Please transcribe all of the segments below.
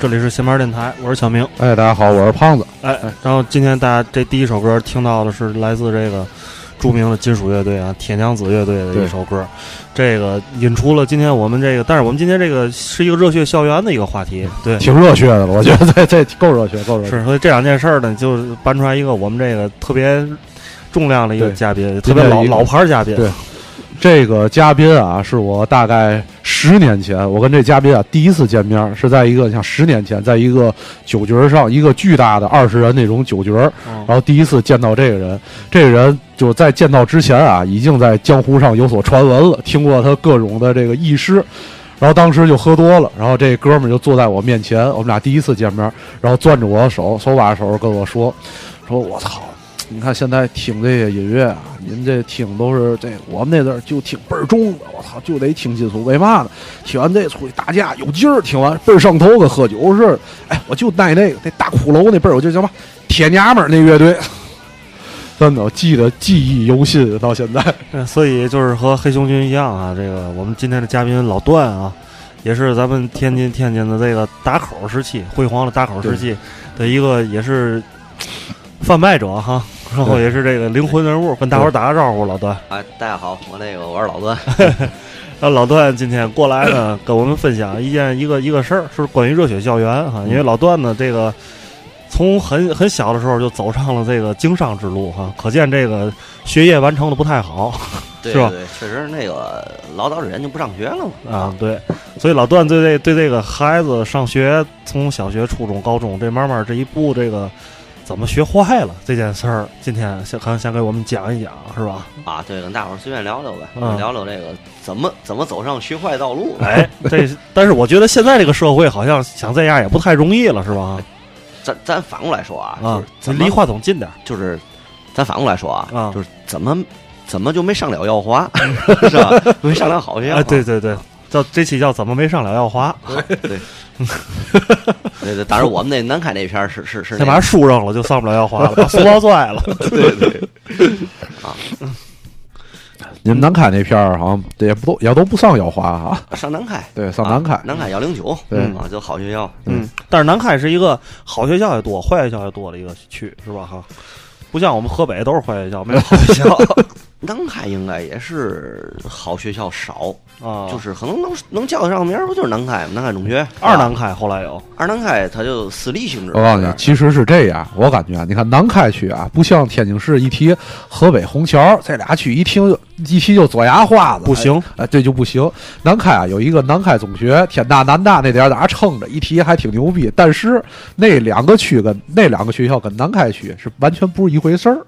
这里是闲班电台，我是小明。哎，大家好，我是胖子。哎，然后今天大家这第一首歌听到的是来自这个著名的金属乐队啊，铁娘子乐队的一首歌。这个引出了今天我们这个，但是我们今天这个是一个热血校园的一个话题，对，挺热血的了，我觉得这这够热血，够热血。是，所以这两件事儿呢，就搬出来一个我们这个特别重量的一个嘉宾，特别老老牌嘉宾。对，这个嘉宾啊，是我大概十年前，我跟这嘉宾啊第一次见面，是在一个像十年前，在一个酒局上，一个巨大的二十人那种酒局，然后第一次见到这个人，这个人。就在见到之前啊，已经在江湖上有所传闻了，听过他各种的这个轶事，然后当时就喝多了，然后这哥们儿就坐在我面前，我们俩第一次见面，然后攥着我的手，手把手跟我说：“说我操，你看现在听这些音乐啊，您这听都是这，我们那阵儿就听倍儿重的，我操，就得听金属，为嘛呢？听完这出去打架有劲儿，听完倍儿上头，跟喝酒似的。哎，我就带那个那大骷髅那倍儿，我就叫嘛铁娘们儿那乐队。”真的记得记忆犹新到现在，所以就是和黑熊军一样啊。这个我们今天的嘉宾老段啊，也是咱们天津天津的这个打口时期辉煌的打口时期的一个也是贩卖者哈，然后也是这个灵魂人物，跟大伙儿打个招呼，老段。哎，大家好，我那个我是老段。那老段今天过来呢，跟我们分享一件一个一个事儿，是关于热血校园哈。因为老段呢，这个。从很很小的时候就走上了这个经商之路哈，可见这个学业完成的不太好，是吧？对，确实那个老早之前就不上学了嘛。啊，对，所以老段对这对这个孩子上学，从小学、初中、高中，这慢慢这一步，这个怎么学坏了这件事儿，今天想可能想给我们讲一讲，是吧？啊，对，跟大伙儿随便聊聊呗，聊聊这个怎么怎么走上学坏道路。哎，这但是我觉得现在这个社会好像想这样也不太容易了，是吧？咱咱反过来说啊，就是离话筒近点，就是咱反过来说啊，就是怎么怎么就没上了耀华，是吧？没上了好学校，对对对，叫这期叫怎么没上了耀华？对 对对，当然我们那南开那片是是是，先把树扔了就上不了耀华了，把书包拽了，对对啊。你们南开那片儿好像也不都也都不上耀华啊？上南开，对，上南开，南开幺零九，对啊，就好学校。嗯，但是南开是一个好学校也多，坏学校也多的一个区，是吧？哈，不像我们河北都是坏学校，没有好学校。南开应该也是好学校少啊，就是可能能能叫得上名儿，不就是南开吗？南开中学，二南开后来有二南开，它就私立性质。我告诉你，其实是这样，我感觉啊，你看南开区啊，不像天津市一提河北虹桥这俩区，一听一提就左牙花子，不行，哎，这就不行。南开啊，有一个南开中学，天大南大那点儿在那撑着，一提还挺牛逼。但是那两个区跟那两个学校跟南开区是完全不是一回事儿。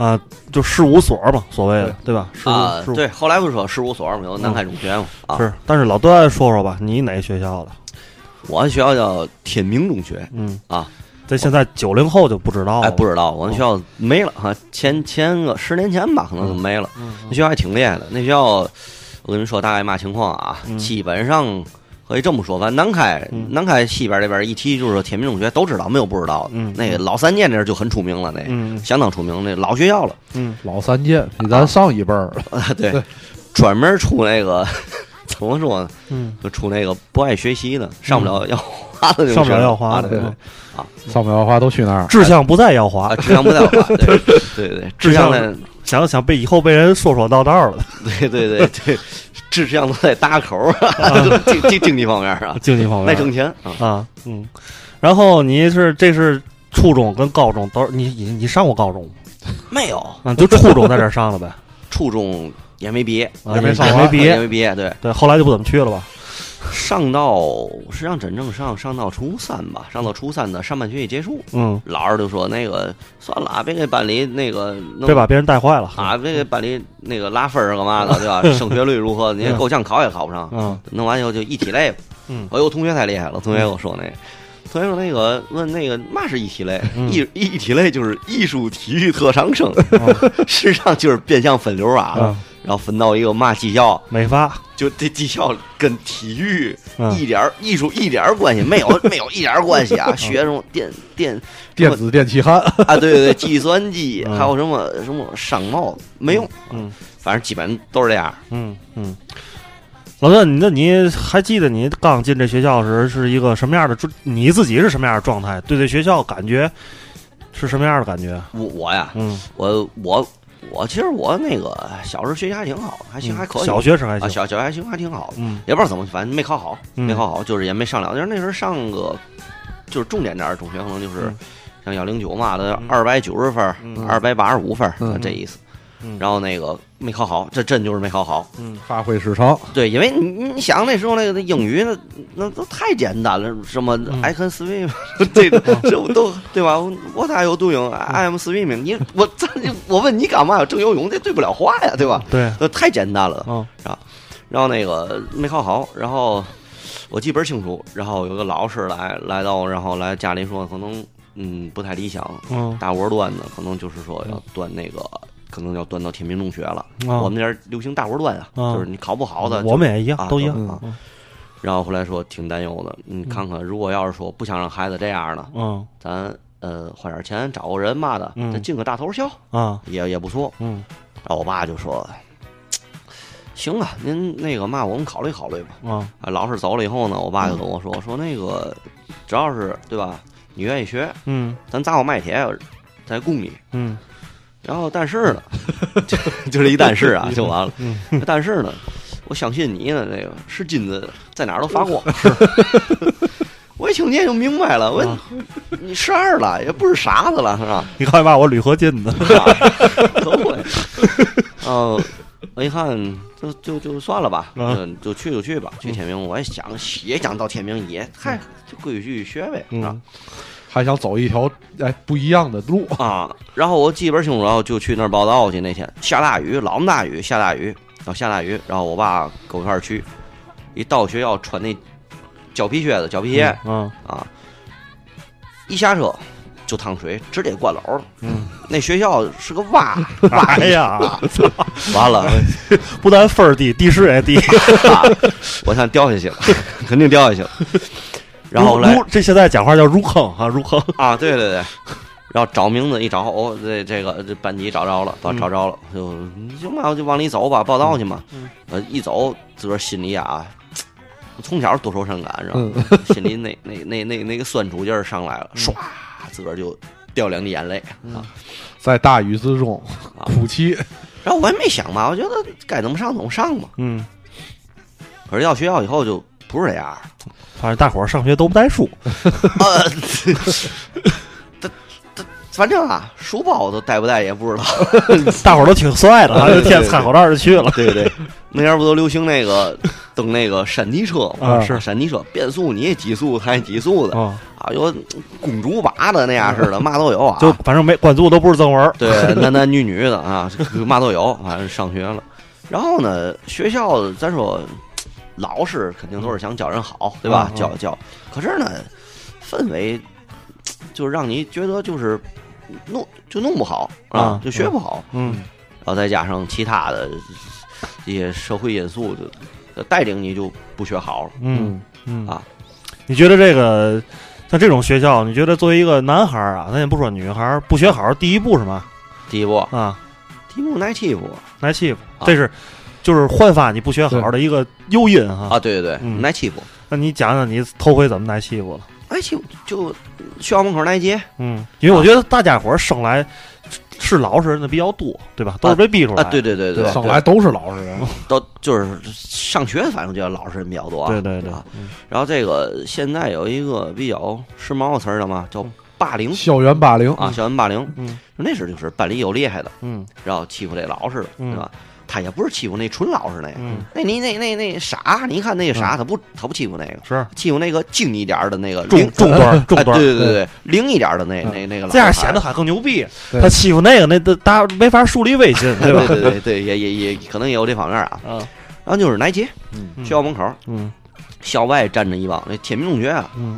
啊，就事务所嘛，所谓的对吧？啊，对，后来不是说事务所嘛，有南开中学嘛？啊，是。但是老段说说吧，你哪学校的？我学校叫天明中学。嗯啊，这现在九零后就不知道了。哎，不知道，我们学校没了哈，前前个十年前吧，可能就没了。那学校还挺厉害的，那学校我跟你说大概嘛情况啊，基本上。可以这么说，反正南开南开西边这边一提就是说天明中学都知道，没有不知道的。嗯，那个老三届那就很出名了，那相当出名，那老学校了。嗯，老三届比咱上一辈儿啊，对，专门出那个 怎么说呢？嗯，就出那个不爱学习的，上不了耀华的，上不了耀华的，对啊，上不了耀华都去那儿？志向不在耀华，志向不在耀华，对对对，志向在想想被以后被人说说道道了，对对对对。志向都在搭口，经经经济方面 啊，经济方面爱挣钱啊，嗯。然后你是这是初中跟高中都你你你上过高中吗？没有，嗯，就初中在这上了呗。初中也没毕业，也没上，没毕业，也没毕业，对对。后来就不怎么去了吧。上到实际上真正上上到初三吧，上到初三的上半学期结束，嗯，老师就说那个算了，别给班里那个别把别人带坏了。啊，别给班里那个拉分儿干嘛的，对吧？升学率如何？你够呛考也考不上，嗯，弄完以后就一体类，嗯，我有同学太厉害了，同学跟我说那，同学说那个问那个嘛是一体类，一一体类就是艺术体育特长生，实际上就是变相分流啊。然后分到一个嘛技校，美发，就这技校跟体育一点艺术一点关系没有，没有一点关系啊！学什么电电 电子电气焊啊，对对对，计算机，还有什么什么商贸没用，嗯，反正基本都是这样，嗯嗯。老段，那你还记得你刚进这学校时是一个什么样的状？你自己是什么样的状态？对这学校感觉是什么样的感觉？我我呀，嗯，我我我其实我那个小时候学习还挺好，还行，还可以。小学生还行，小小学还行，还挺好。嗯，也不知道怎么，反正没考好，没考好，就是也没上了。就是那时候上个就是重点点儿中学，可能就是像幺零九嘛的二百九十分，二百八十五分这意思。然后那个没考好，这真就是没考好。嗯，发挥失常。对，因为你你想那时候那个那英语那那都太简单了，什么 I can swim，这个这都对吧？What are you doing？I am swimming。你我我问你干嘛呀？正游泳这对不了话呀，对吧？对，那太简单了。嗯，啊，然后那个没考好，然后我记本清楚。然后有个老师来来到，然后来家里说，可能嗯不太理想。嗯，大窝端的，可能就是说要端那个。可能要端到天明中学了，我们那儿流行大锅端啊，就是你考不好的，我们也一样，都一样。啊。然后后来说挺担忧的，你看看，如果要是说不想让孩子这样的，嗯，咱呃花点钱找个人嘛的，咱进个大头校啊，也也不错。嗯，然后我爸就说：“行啊，您那个嘛，我们考虑考虑吧。”啊，老师走了以后呢，我爸就跟我说：“说那个只要是对吧，你愿意学，嗯，咱砸锅卖铁再供你，嗯。”然后，但是呢，就就这一但是啊，就完了。但是呢，我相信你呢，这个是金子在哪儿都发光。我一听见就明白了，我你十二了，也不是傻子了，是吧？你看嘛，我铝合金的，都会。嗯，我一看，就就就算了吧，嗯，就去就去吧，去天明。我也想也想到天明，也嗨，就规矩学呗，是吧？还想走一条哎不一样的路 啊！然后我记本清楚，然后就去那儿报道去。那天下大雨，老么大雨，下大雨，然后下大雨。然后我爸跟我一块儿去，一到学校穿那胶皮靴子、胶皮鞋，嗯啊，一下车就趟水，直接灌楼了。嗯，那学校是个洼，哎呀，完了，不但分儿低，地势也低，我想掉下去了，肯定掉下去了。然后来，这现在讲话叫入坑啊，入坑啊，对对对。然后找名字一找，哦，这这个这班级找着了，找找着了，就行吧，就往里走吧，报道去嘛。呃，一走，自个儿心里啊，从小多愁善感，知道吗？心里那那那那那个酸楚劲儿上来了，唰，自个儿就掉两滴眼泪啊，在大雨之中哭泣。然后我也没想嘛，我觉得该怎么上怎么上嘛。嗯。可是到学校以后就不是这样。反正大伙儿上学都不带书，呃，他他反正啊，书包都带不带也不知道。大伙儿都挺帅的，就天踩口罩就去了。对对，那前不都流行那个蹬那个山地车啊？是山地车，变速你也几速还几速的啊？啊，有公主把的那样似的，嘛都有啊。就反正没关注都不是正文对，男男女女的啊，嘛都有。反正上学了，然后呢，学校咱说。老师肯定都是想教人好，对吧？教教，可是呢，氛围就让你觉得就是弄就弄不好啊，就学不好。嗯，然后再加上其他的一些社会因素，就带领你就不学好了。嗯嗯啊，你觉得这个像这种学校，你觉得作为一个男孩啊，咱也不说女孩，不学好，第一步是嘛？第一步啊，第一步挨欺负，挨欺负，这是。就是焕发你不学好的一个诱因哈啊！对对对，挨欺负。那你讲讲你头回怎么挨欺负了？挨欺负就学校门口那街。嗯，因为我觉得大家伙生来是老实人的比较多，对吧？都是被逼出来。对对对对，生来都是老实人，都就是上学，反正就老实人比较多。对对对。然后这个现在有一个比较时髦的词儿了嘛，叫霸凌。校园霸凌啊，校园霸凌。嗯，那时就是班里有厉害的，嗯，然后欺负这老实的，对吧？他也不是欺负那纯老实那个，那你那那那傻，你看那个傻，他不他不欺负那个，是欺负那个精一点的那个中中端 中端，对对对对，灵一点的那那那个，这样显得他更牛逼。他欺负那个那大没法树立威信，对吧？对对对，也也也可能也有这方面啊。嗯，然后就是来杰，学校门口，嗯，校外站着一帮那天明中学啊，嗯。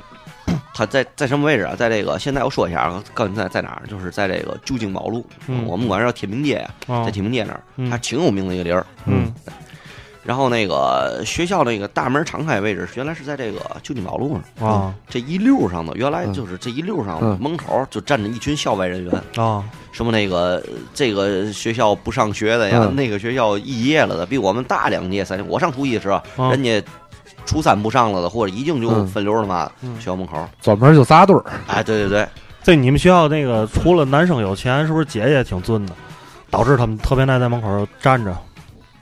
他在在什么位置啊？在这个现在我说一下啊，告诉你在在哪儿？就是在这个旧京宝路，我们管这叫天明街呀，在天明街那儿，它挺有名的一个地儿。嗯，然后那个学校那个大门敞开位置，原来是在这个旧京宝路上啊。这一溜上的，原来就是这一溜上门口就站着一群校外人员啊。什么那个这个学校不上学的呀，嗯那个学校肄业了的，比我们大两届三届。我上初一的时候，啊人家初三不上了的，或者已经就嗯。分流了嘛，嗯。学校门口。专门就扎堆儿，哎，对对对，这你们学校那个除了男生有钱，是不是姐姐也挺尊的，导致他们特别爱在门口站着？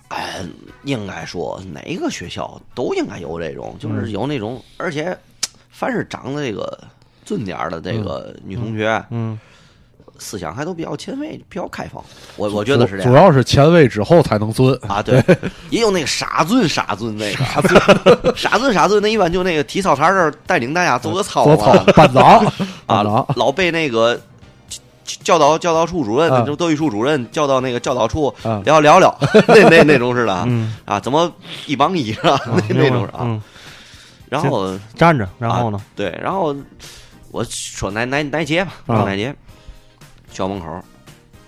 哎，应该说哪个学校都应该有这种，就是嗯。有那种，而且 凡是长得这个尊点儿的这个女同学，嗯，思想还都比较前卫，比较开放。我我觉得是这样主要是前卫之后才能尊。啊，对，也有那个傻尊傻尊那个傻尊 傻尊傻尊，那一般就那个体操台这儿带领大家做个操做操嘛，班长，啊老被那个。教导教导处主任，啊就德育处主任叫到那个教导处啊聊聊聊，那那那种似的啊怎么一帮一是吧？那那种是啊。嗯，然后站着，然后呢？对，然后我说哪哪哪节吧，啊说哪节，学校门口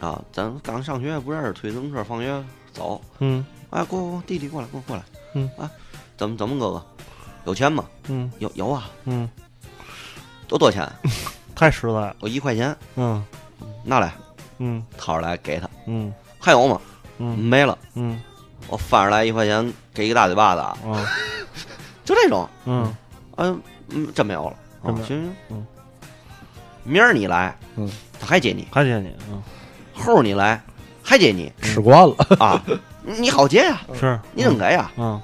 啊，咱刚上学不认识，推自行车放学走，嗯。哎，过过弟弟过来，过过来，嗯。啊，怎么怎么哥哥，有钱吗？嗯。有有啊，嗯，多多钱？太实在了。我一块钱，嗯。拿来，嗯。掏出来给他，嗯。还有吗？嗯。没了，嗯。我翻出来一块钱，给一个大嘴巴子啊，啊 就这种，嗯。嗯嗯，真没有了，真没有哦行行，嗯，明儿你来，嗯，他还接你，还接你，嗯后儿你来，还接你吃惯了，啊，你好接呀，是你怎么给呀？嗯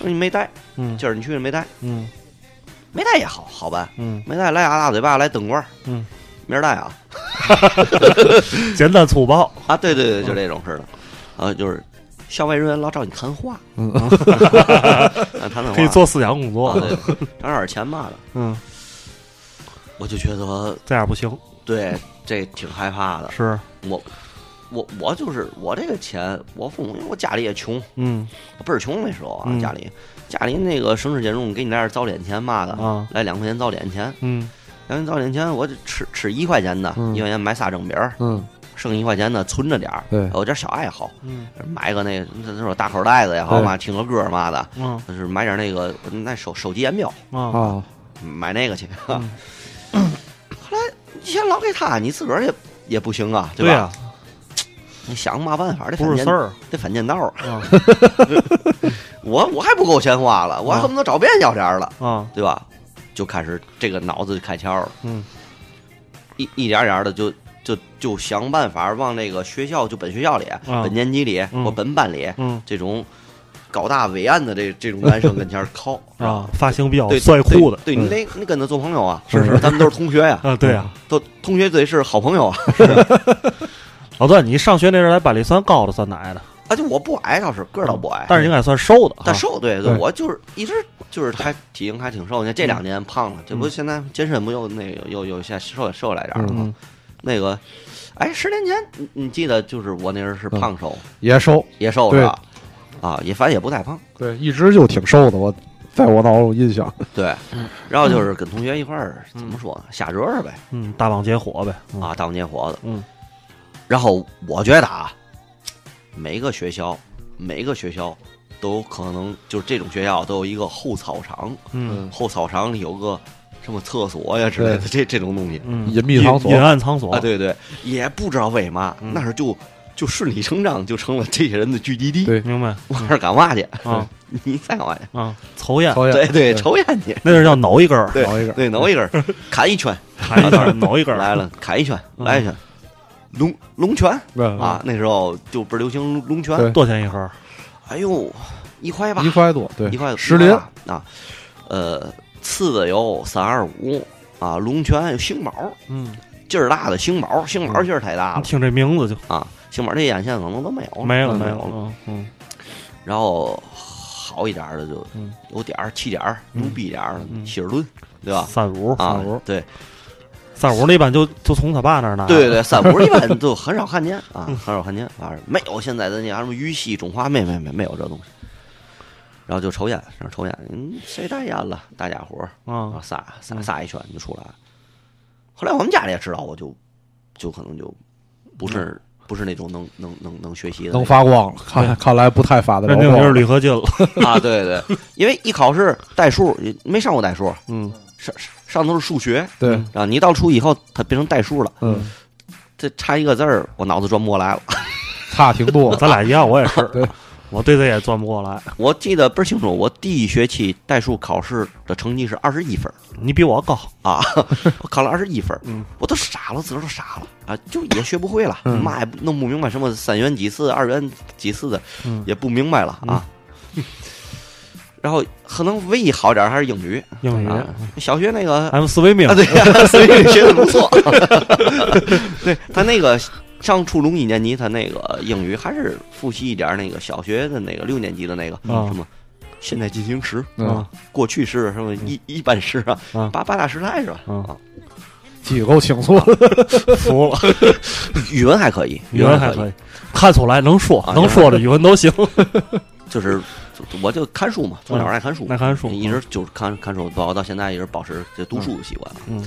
你没带，嗯今儿你去了没带，嗯没带也好好办，嗯没带来俩大嘴巴，来灯棍儿，嗯，明儿带啊 简单粗暴。啊，对对对，就这种似的，啊，就是校外人员老找你谈话，嗯啊谈谈话，可以做思想工作啊，。对，涨点钱嘛的，嗯，我就觉得这样不行。对这挺害怕的，是，我。我我就是我这个钱，我父母因为我家里也穷，嗯倍儿穷那时候啊，嗯家里家里那个省吃俭用给你来点早点钱嘛的，啊来两块钱早点钱，嗯两块钱早点钱我就吃吃一块钱的，嗯一块钱买仨蒸饼儿，嗯，剩一块钱的存着点儿，对有点小爱好，嗯买个那个那那种大口袋子也好对嘛，听个歌嘛的，嗯就是买点那个那手手机烟表，啊啊，买那个去。嗯 你钱老给他，你自个儿也也不行啊，对吧？呀，你想嘛办法，得反间不是事儿得反间道儿。啊。我我还不够钱花了，我恨不得找别人要点儿了，啊。对吧？就开始这个脑子就开窍了，嗯。一一点点的就就就想办法往那个学校，就本学校里、啊。本年级里嗯。或本班里嗯。这种高大伟岸的这这种男生跟前儿靠 啊，发型比较对帅酷的。对，你得你跟他做朋友啊，是是咱们都是同学呀，啊，对呀。都同学得是好朋友啊。老段，你上学那阵儿在班里算高的，算矮的？啊，就我不矮倒是个儿倒不矮，但是应该算瘦的哈。但瘦对对我就是一直就是还体型还挺瘦，你看这两年胖了，这不现在健身不又那个又又现在瘦瘦来点儿了吗？嗯那个，哎，十年前你你记得就是我那阵儿是胖瘦，也瘦，也瘦是吧？啊，也反正也不太胖，对，一直就挺瘦的，我在我脑中印象，对。然后就是跟同学一块儿怎么说呢，瞎折腾呗，嗯，大放结火呗。嗯啊，当年火的。嗯。然后我觉得啊，每个学校每个学校都有可能，就是这种学校都有一个后操场，嗯后操场里有个什么厕所呀之类的，这这种东西嗯，隐秘场所隐暗场所啊，对对，也不知道为嘛，嗯那是就就顺理成章就成了这些人的聚集地。对。明白。往那儿干嘛去？啊 你在干嘛去？啊，抽烟，讨厌对对，抽烟去。那是叫挠一根儿，对找一个，对，挠一根儿，砍一圈，砍一根儿，挠一根儿。来了，砍一圈，嗯。来一圈，龙龙泉。啊，那时候就不是流行龙泉。多少钱一盒？哎呦，一块八。一，块多，对，一块石林。一块八啊，呃，次的有三二五。啊，龙泉有星宝，嗯，劲儿大的星宝，星宝劲儿太大了。听这名字就啊，星宝这眼线可能都没有了没了没有了。嗯然后好一点儿的就嗯有点儿气点儿，嗯牛逼点儿希尔顿，对吧？三五啊三五，对三五那一般就就从他爸那儿拿，对对，三五一般 就很少看见啊，很少看见，反正没有现在的那啥什么玉溪、中华，没没没没有这东西。然后就抽烟，然后抽烟，嗯，谁带烟了？大家伙儿啊，啊，撒撒撒一圈就出来了。后来我们家里也知道，我就就可能就不是不是那种能能能能学习的那能发光了，看看来不太发得了认定就是光。铝合金了，啊，对对，因为一考试代数没上过代数，嗯。上上都是数学。对，啊，你到初一以后它变成代数了，嗯，这差一个字儿，我脑子转不过来了。差挺多，咱俩一样，我也是。对，我对这也转不过来。我记得倍儿清楚，我第一学期代数考试的成绩是二十一分，你比我高啊！我 考了二十一分，嗯，我都傻了，自个儿都傻了啊！就也学不会了，嗯妈也弄不明白什么三元几次、二元几次的，嗯也不明白了啊。然后可能唯一好点还是英语，英语啊，小学那个 M 四维命啊，对呀，所以学的不错。对他那个上初中一年级，他那个英语还是复习一点那个小学的那个六年级的那个啊什么现在进行时、啊，过去式、什么一一般式啊啊，八八大时代是吧？嗯。啊，记得够清楚了。服了。语文还可以，语文还可可以，看出来能说啊能说的语文都行。就是我就看书嘛，从小爱看书，爱看书一直就是看看书，包括到现在一直保持这读书的习惯。嗯，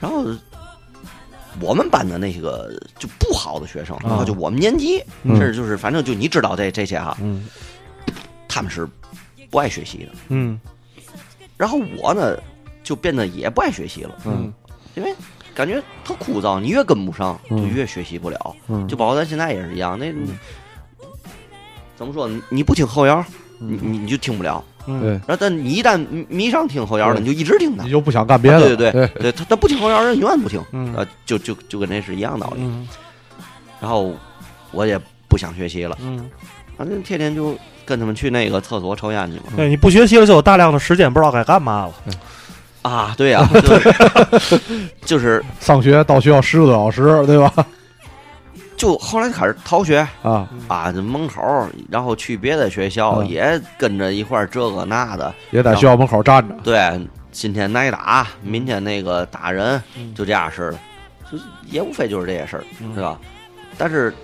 然后我们班的那个就不好的学生，然啊后就我们年级，嗯。甚至就是反正就你知道这这些哈，嗯。他们是不爱学习的。嗯然后我呢，就变得也不爱学习了，嗯因为感觉特枯燥，你越跟不上，就嗯越学习不了。嗯，就包括咱现在也是一样，那怎么说？你你不听后摇，你你你就听不了。嗯，对，然后，但你一旦迷上听后摇了，你就一直听它你。就不想干别的了。对对对，对，他他不听后摇，人永远不听。嗯呃，就就就跟那是一样道理。嗯然后我也不想学习了，嗯，反正天天就跟他们去那个厕所抽烟去嘛。对，你不学习了就有大量的时间不知道该干嘛了。啊，对呀、就是就是上学到学校十个多小时，对吧？就后来开始逃学啊，啊，这门口，然后去别的学校嗯也跟着一块儿这个那的。也在学校门口站着。对，今天挨打，明天那个打人，嗯就这样式的，就是也无非就是这些事儿，嗯对吧？但是，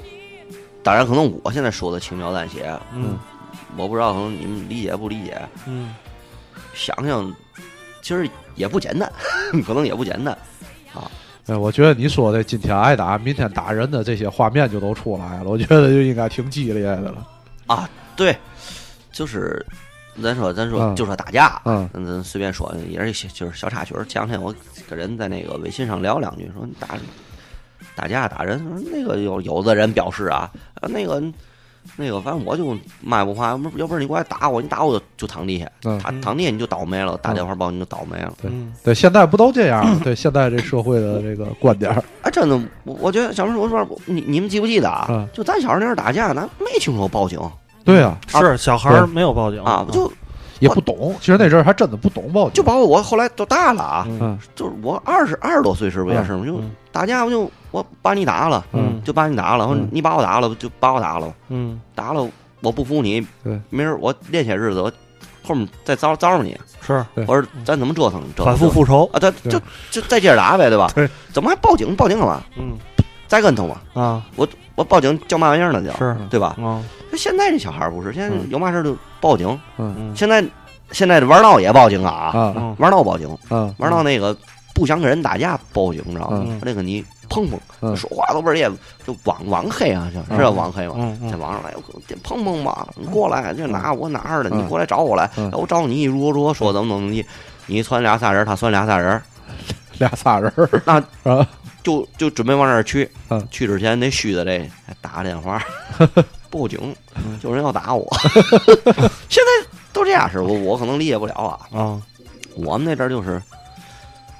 当然可能我现在说的轻描淡写，嗯我不知道可能你们理解不理解。嗯想想，其实也不简单，可能也不简单啊。哎，我觉得你说的今天挨打，明天打人的这些画面就都出来了，我觉得就应该挺激烈的了。啊，对，就是咱说咱说嗯就说打架，嗯咱咱随便说，也是一些就是小插曲。前两天我跟人在那个微信上聊两句，说你打打架打人，那个有有的人表示啊，啊那个那个反正我就卖不怕，要不要不然你过来打我，你打我就就躺地下，嗯，躺躺地下你就倒霉了，打电话报你就倒霉了。嗯对，现在不都这样吗？对，现在这社会的这个观点儿，哎，真的，我我觉得小时候我说你你们记不记得啊？嗯就咱小时候那时候打架，咱没听说报警对啊，是小孩儿没有报警啊，就也不懂。其实那阵儿还真的不懂报警。就包括我后来都大了啊，嗯就是我二十二十多岁时不也是吗？就嗯打架，不就我把你打了，嗯就把你打了，你把我打了，就把我打了，嗯打了我不服你，对，明儿我练些日子，我后面再招招你，是对或者咱怎么折腾折腾反复复仇。啊？他对就就再接着打呗，对吧？对，怎么还报警？报警干嘛？嗯栽跟头嘛？啊我我报警叫嘛玩意儿呢？叫是对吧？现在这小孩不是，现在嗯有嘛事儿就报警，现在现在玩闹也报警啊，玩闹报警，啊玩闹那个不想跟人打架报警，你知道吗嗯？那个你碰碰，嗯说话都倍儿也就网网黑啊，是嗯是叫网黑吗？在网上来，我碰碰吧，你过来，这哪我哪儿的？嗯你过来找我来，嗯我找你如何如何说怎么怎么地，你传俩仨人，他算俩仨人，俩仨人那 啊就就准备往那儿去嗯。去之前那虚的这还打个电话 报警，嗯有人要打我。现在都这样式，我我可能理解不了啊。啊，我们那阵儿就是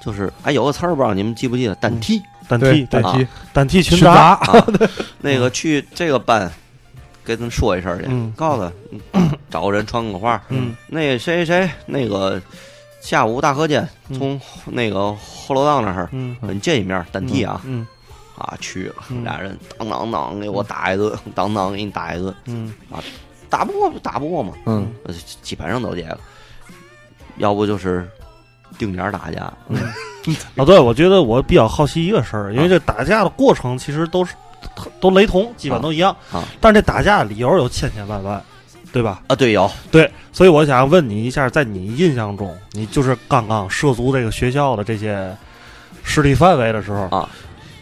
就是哎，有个词儿不知道你们记不记得？单踢。单对踢单踢单踢群群杂。杂，啊，那个去这个班，给咱说一声去，嗯告诉他，嗯找个人传个话，嗯那谁谁谁，那个下午大课间嗯从那个后楼道那儿嗯你见一面，单踢啊嗯啊去了，嗯俩人当当当给我打一顿，当当给你打一顿，嗯打不过就打不过嘛，基本上都这个，要不就是定点打架，嗯。啊，对，我觉得我比较好奇一个事儿，因为啊。这打架的过程其实都是都雷同，基本都一样。啊但是这打架的理由有千千万万，对吧？啊对有。对，所以我想问你一下，在你印象中，你就是刚刚涉足这个学校的这些势力范围的时候啊，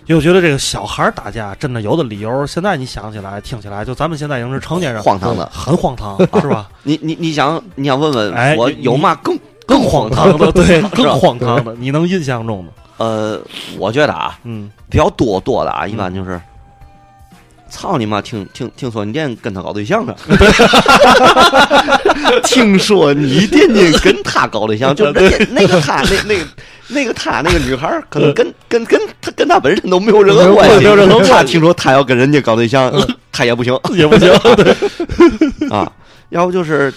因为我觉得这个小孩儿打架真的有的理由，现在你想起来、听起来，就咱们现在已经是成年人，荒唐的。很荒唐，是吧？你你你想你想问问哎我有嘛更更荒唐的 对，更荒唐的，你能印象中的？呃，我觉得啊，嗯比较多多的啊，一般就是。操你妈！听听听说你店跟他搞对象呢，听说你店店跟他搞对象，就人家那个他那那个那个他那个女孩，可能跟跟跟他跟他本身都没有任何关系，没有任何关系他听说他要跟人家搞对象，他也不行也不行。啊。要不就是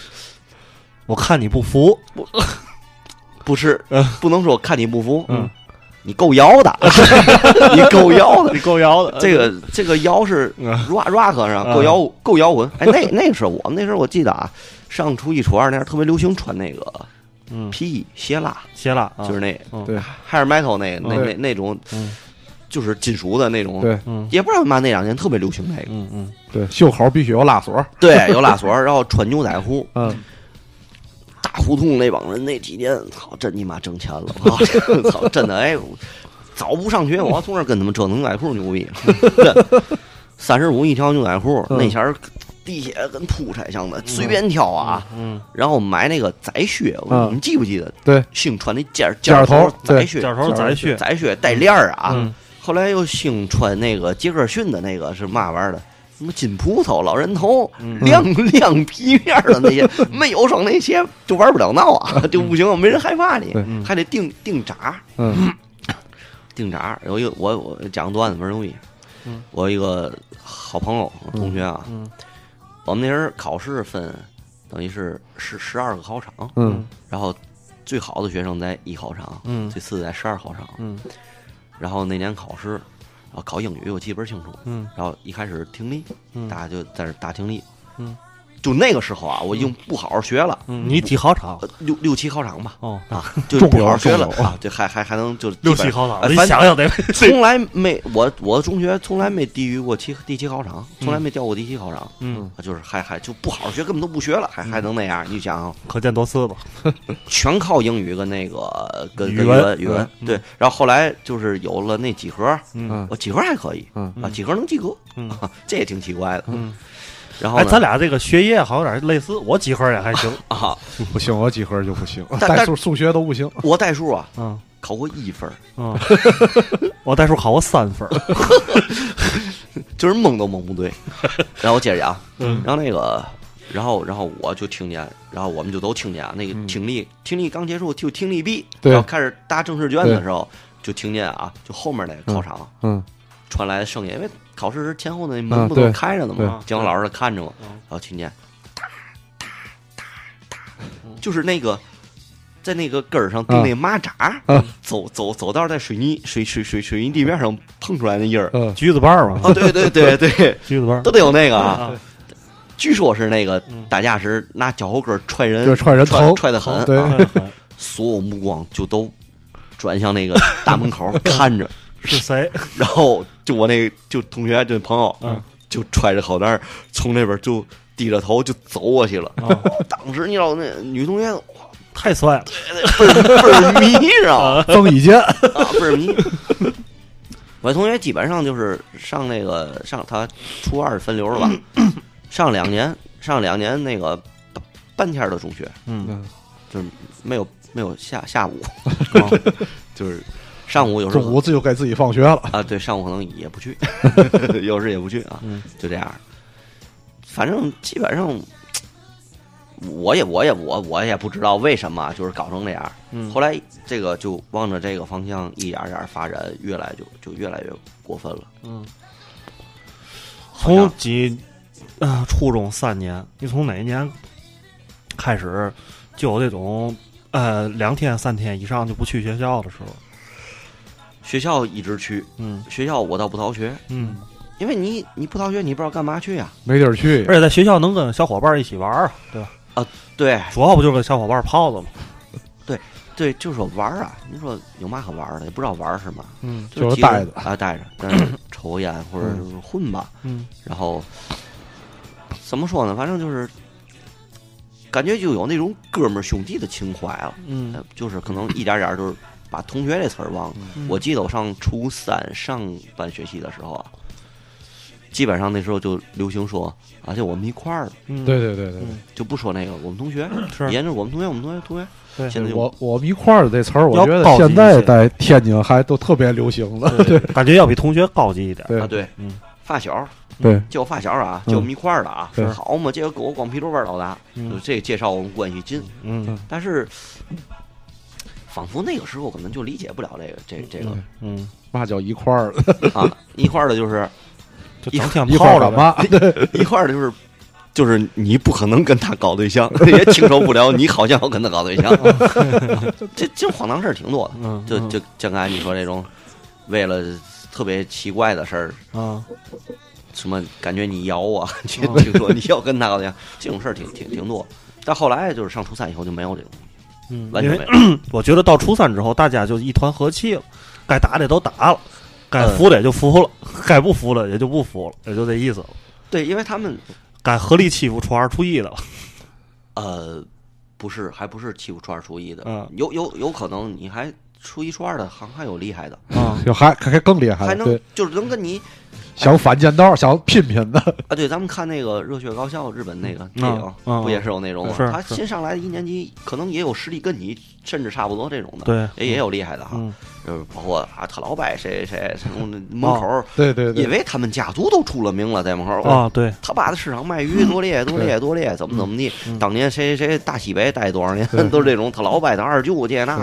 我看你不服，不是嗯不能说看你不服，嗯，你够摇的，你够摇的。你够摇的。这个这个摇是嗯 rock rock 上嗯够摇够摇滚。哎，那那个时候我们那时候我记得啊，上初一初二那阵儿特别流行穿那个嗯，皮衣斜拉，鞋拉，就是那嗯对 hair metal 那那嗯那那种嗯，就是金属的那种。对嗯也不知道嘛，那两年特别流行那个。嗯嗯对，袖口必须有拉锁，对，有拉锁，然后穿牛仔裤。嗯，大 胡同那帮人那几年，操，真你妈挣钱了！我操，真的哎，早不上学，我从那儿跟他们折腾牛仔裤牛逼。三十五一条牛仔裤，嗯那前儿地下跟铺柴像的，随便挑啊。嗯，然后买那个窄靴，嗯你们记不记得？对，兴穿那尖尖头头窄靴，尖头窄靴，窄靴带链儿啊。嗯后来又兴穿那个杰克逊的那个是嘛玩意儿的？什么金葡萄、老人头、嗯。亮 亮皮面的那些，没有双那鞋就玩不了闹啊，就不行，没人害怕你还得定定闸，嗯。定闸。有一个我我讲段子不容易。嗯，我一个好朋友同学啊，嗯。我们那人考试分等于是十十二个考场，嗯。然后最好的学生在一考场，嗯。最次的在十二考场。嗯。然后那年考试，然后考英语我记倍儿清楚。嗯然后一开始听力，嗯大家就在那儿打听力。嗯，就那个时候啊，我已经不好好学了，嗯，你几考场？呃六六七考场吧，哦，啊，就不好好学了。啊，这还还还能就六七考场，你想想得。从来没我我中学从来没低于过七第七考场，从来没掉过第七考场，嗯，啊就是还还就不好好学，根本都不学了，还还能那样？你想想，可见多次吧？全靠英语跟那个跟跟语语文文语文嗯对，然后后来就是有了那几何，嗯。我几何还可以嗯。啊，几何能及格，嗯。啊这也挺奇怪的。嗯。哎，然后哎咱俩这个学业好像有点类似，我几何也还行。啊，不行，我几何就不行，但代数、数学都不行。我代数啊嗯。考过一分儿，嗯，我代数考过三分。就是蒙都蒙不对。然后我接着讲，嗯。然后那个，然后然后我就听见，然后我们就都听见啊，那个嗯。听力听力刚结束就听力 B，对。然后开始答正式卷的时候，就听见啊，就后面那个考场嗯。传来的声音，因为考试时前后那嗯门不都开着呢对吗？监考老师看着我，嗯然后听见哒哒哒哒，就是那个。在那个根儿上钉那马扎，嗯走走走道在水泥水水水水泥地面上碰出来那印儿。嗯，橘子瓣儿嘛，哦，对对对对，橘子瓣儿都得有那个啊。啊。据说是那个嗯打架时拿脚后跟踹人，就踹人踹头踹的狠，对啊嗯所有目光就都转向那个大门口 看着，是谁？然后就我那就同学就朋友，嗯就揣着口袋从那边就低着头就走过去了。啊，当时你知道那女同学太帅了！倍儿倍儿迷，知道吗？曾一剑，啊，倍儿迷。我同学基本上就是上那个上他初二分流了吧，上两年上两年那个半天的中学，嗯，就是没有没有下下午，哦就是上午有时候中午自就该自己放学了。啊，对，上午可能也不去，有时也不去啊，嗯就这样。反正基本上，我也我也我我也不知道为什么就是搞成这样。嗯后来这个就望着这个方向一点点发展，越来就就越来越过分了。嗯，从几啊初中三年，你从哪一年开始就有这种呃两天三天以上就不去学校的时候？学校一直去，嗯学校我倒不逃学，嗯，因为你你不逃学，你不知道干嘛去呀、没地儿去，而且在学校能跟小伙伴一起玩儿啊，对吧？啊对主要不就是跟小伙伴泡子吗？对对，就说玩儿啊，你说有嘛可玩儿的？也不知道玩儿什么，嗯就是几个待着啊，待着，在那儿抽烟或者就是混吧。嗯然后怎么说呢？反正就是感觉就有那种哥们儿兄弟的情怀了。嗯呃就是可能一点点就是把同学这词儿忘了。嗯我记得我上初三上半学期的时候啊，基本上那时候就流行说，而且我们一块儿的，嗯对对对对，嗯就不说那个我们同学，是沿着我们同学，我们同学同学，对现在就我我们一块儿的这词儿，我要觉得高现在在天津还都特别流行了。对，感觉要比同学高级一点。啊，对，嗯发小，对，就我发小啊，嗯就我们一块儿的啊，对好嘛，这个跟我光皮头辈儿老大，就嗯这介绍我们关系近，嗯但是仿佛那个时候可能就理解不了这个这这个嗯，嘛叫一块儿的？啊，一块儿的就是就整天一块泡着嘛？一块儿的就是。就是你不可能跟他搞对象，也听受不了你好像要跟他搞对象，这这荒唐事儿挺多的。嗯，就就像刚才你说这种，为了特别奇怪的事儿，啊，什么感觉你咬我，听嗯听说你要跟他搞对象，这种事儿挺挺挺多。但后来就是上初三以后就没有这种，嗯，因为完全没有。我觉得到初三之后，大家就一团和气了，该打的都打了，该嗯服的也就服了，该不服的也就不服了，也就这意思了。对，因为他们该合力欺负初二、初一的了。呃不是还不是欺负初二初一的，嗯有有有可能你还初一初二的还还有厉害的，啊，就还还更厉害还能，就是能跟你想反间道，想拼拼的。啊，对，咱们看那个《热血高校》日本那个电影，嗯不也是有那种吗？他新上来的一年级，可能也有实力跟你甚至差不多这种的，对，也也有厉害的哈，嗯，就是包括啊他老伯谁谁谁从 门口，对对对，因为他们家族都出了名了，在门口啊，对，他爸的市场卖鱼多厉害多厉害多厉害，怎么怎么地？当年谁谁谁大西北待多少年，都是这种他老伯的二舅这那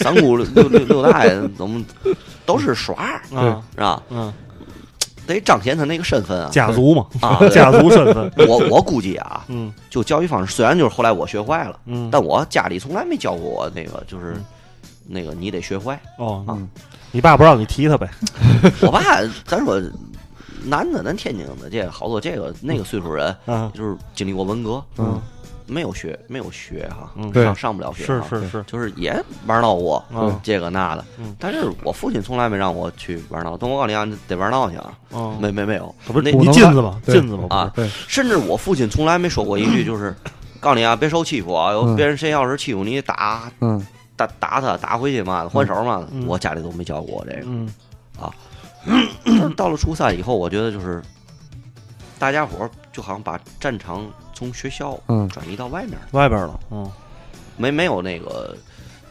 三姑六六六大爷怎么都是耍儿啊，是吧？嗯，得彰显他那个身份啊。家族嘛，啊！家族身份，我我估计啊，嗯。就教育方式虽然就是后来我学坏了，嗯，但我家里从来没教过我那个就是那个你得学坏。哦，嗯。你爸不让你提他呗？我爸咱说男的，咱天津的这好多这个那个岁数人，嗯，就是经历过文革，嗯，没有学没有学哈，嗯。上上不了学是哈，是是，就是也玩闹过嗯。这个那的。嗯，但是我父亲从来没让我去玩闹，等我告诉你啊，得玩闹去啊，哦，没没没有，他不是那你金子吗？对。金子吗？啊对，甚至我父亲从来没说过一句，就是 告诉你啊，别受欺负啊，别人谁要是欺负你，打嗯，打打他，打回去嘛，还手嘛嗯，我家里都没教过我这个。嗯。但是到了初三以后，我觉得就是大家伙儿就好像把战场从学校嗯转移到外面了，外边了，嗯，没没有那个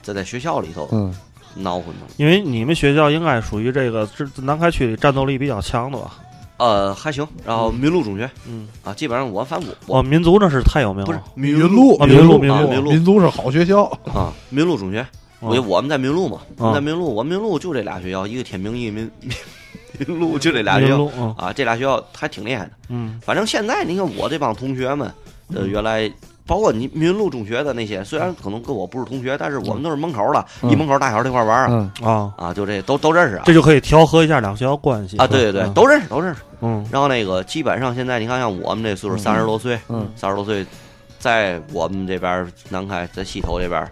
在在学校里头嗯，闹混的。因为你们学校应该属于这个这南开区里战斗力比较强的吧？呃，还行。然后民路中学嗯，啊，基本上我反正我哦，民族那是太有名了，不是民路，啊民路民路民路民族是好学校。啊，民路中学。哦我我们在民路嘛，我啊们在民路，我们民路就这俩学校，一个天明，一个民民 路，就这俩学校啊，这俩学校还挺厉害的。嗯。反正现在你看我这帮同学们，呃，原来包括你民路中学的那些，虽然可能跟我不是同学，但是我们都是门口的，嗯。一门口大小这块玩儿啊嗯。啊，啊，就这都都认识啊。这就可以调和一下两个学校关系啊，对对对，嗯。都认识都认识。嗯。然后那个基本上现在你看像我们这岁数三十多岁，嗯。三十多岁，在我们这边南开，在西头这边儿，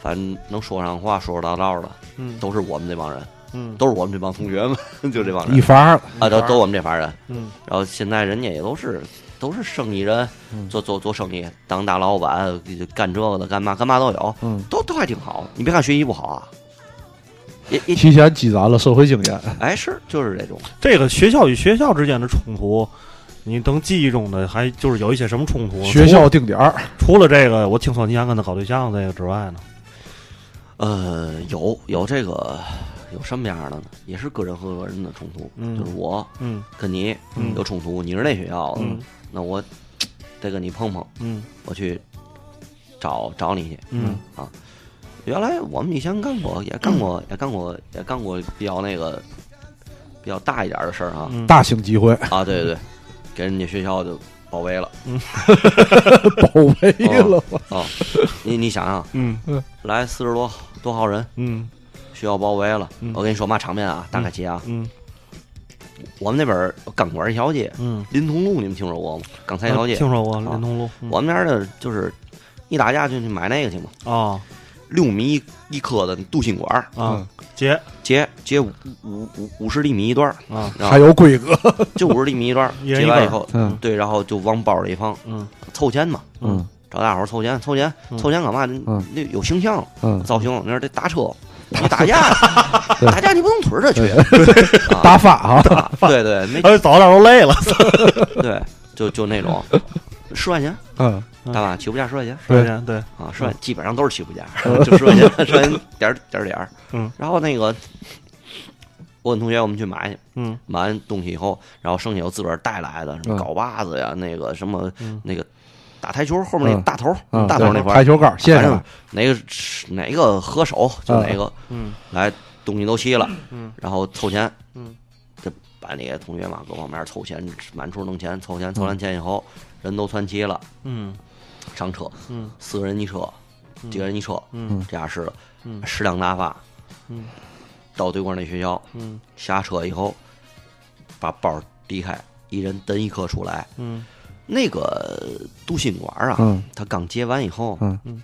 反正能说上话、说说道道的，嗯。都是我们这帮人，嗯。都是我们这帮同学们，就这帮人。一发，啊，都都我们这帮人。嗯。然后现在人家也都是都是生意人，嗯。做做做生意，当大老板，干这个的，干嘛干嘛都有，嗯，都都还挺好。你别看学习不好啊，也也提前积攒了社会经验。哎是就是这种。这个学校与学校之间的冲突，你等记忆中的还就是有一些什么冲突？学校定点儿，除除了这个，我听说你想跟他搞对象这个之外呢，呃有有这个有什么样的呢？也是个人和个人的冲突，嗯就是我嗯跟你嗯有冲突，你是那学校的，嗯那我得跟你碰碰，嗯我去找找你去。嗯啊原来我们以前干过，也干过，也干过，也干过比较那个比较大一点的事儿啊。嗯，大型集会啊，对对对，给人家学校就包围了 包围了吧？啊！你你想想，嗯来四十多多号人，嗯学校包围了。嗯。我跟你说嘛场面啊，大概齐啊。嗯。我们那边钢管一条街，嗯，临潼路你们听说过吗？钢材一条街，听说过临潼路，嗯。我们那儿的就是一打架就去买那个去嘛，啊六米一颗的镀锌管，啊截截截五五五五十厘米一段，啊。然还有规格。就五十厘米一段儿，一人一根儿接完以后，嗯。对，然后就往包里一放，嗯。凑钱嘛，嗯。找大伙儿凑钱，凑钱，嗯。凑钱干嘛？嗯。那有形象，嗯。造型，那是得打车，你打架，打架你不能腿着去，打发啊，对对，没早点都累了，对，就就那种。十块钱，嗯，大吧？起步价十块钱，十块钱，对。啊，十块基本上都是起步价，就十块钱，十块钱点儿点儿点儿，嗯，然后那个。我跟同学我们去买去，嗯，买完东西以后，然后剩下我自个儿带来的，什么镐把子呀，那个什么那个打台球后面那大头，大头那块台球杆，先生哪个哪个合手就哪个，嗯，来东西都齐了，嗯，然后凑钱，嗯，这班里同学嘛，各方面凑钱，满处弄钱，凑钱，凑完钱以后，人都攒齐了，嗯，上车，嗯，四个人一车，几个人一车，嗯，这样式的，嗯，适量打发，嗯。到对过那学校，嗯，下车以后，把包离开，一人蹬一颗出来，嗯，那个镀锌管啊，嗯，他刚结完以后，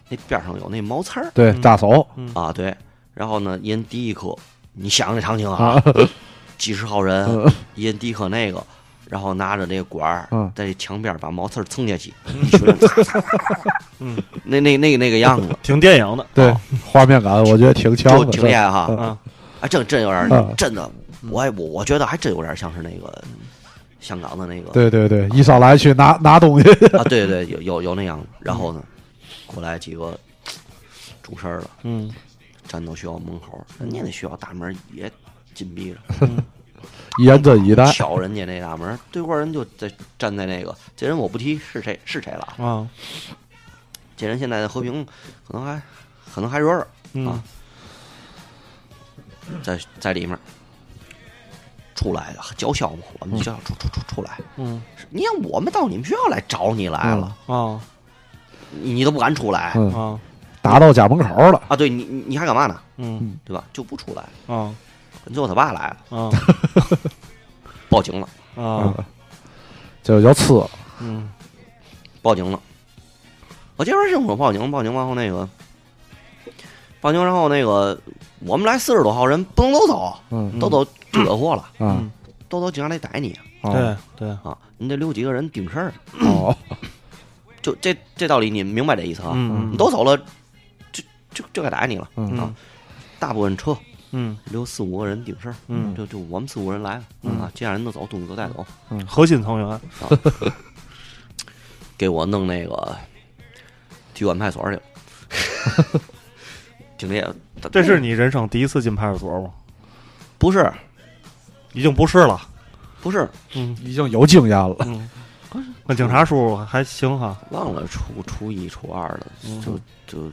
那边上有那毛刺儿，对，扎手，啊，对，然后呢，一人第一颗，你想这场景啊，几十号人，一人第一颗那个，然后拿着那个管儿，在墙边把毛刺儿蹭下去，嗯，那那那那个样子，挺电影的，对，画面感我觉得挺强的，挺厉害哈，啊，啊，真真有点，真的，我我我觉得还真有点像是那个香港的那个，对对对，一上来去拿 拿东西。啊，对对，有有有那样。子，然后呢，过来几个出事儿了，嗯，站到学校门口，人家那学校大门也紧闭着。严阵以待，敲人家那大门，对过人就在站在那个，这人我不提是谁是谁了。啊。这人现在的和平可能还可能还热着。啊，在在里面出来的叫嚣嘛，我们叫出出出出来。嗯，你看我们到你们学校来找你来了啊，你你都不敢出来。啊，打到家门口了。啊，对你你还干嘛呢？嗯，对吧？就不出来。啊。最后他爸来了，啊，报警了，啊，这就呲了，嗯，报警了。我这边正说报警，报警完后那个，报警然后那个，我们来四十多号人，不能都走，嗯，都走惹祸了，嗯，都走警察来逮你，对对。啊，你得留几个人顶事儿，哦，就这这道理你明白这意思啊？嗯，你都走了，就就就该逮你了，嗯。啊，大部分车。嗯，留四五个人顶事儿，嗯，就就我们四五个人来了，啊，其他人都走，东西都带走，嗯，核心成员，啊、给我弄那个体管派出所去了，经理，这是你人生第一次进派出所吗？不是，已经不是了，不是，嗯，已经有经验了，嗯，那警察叔叔还行哈，忘了初初一初二了，就就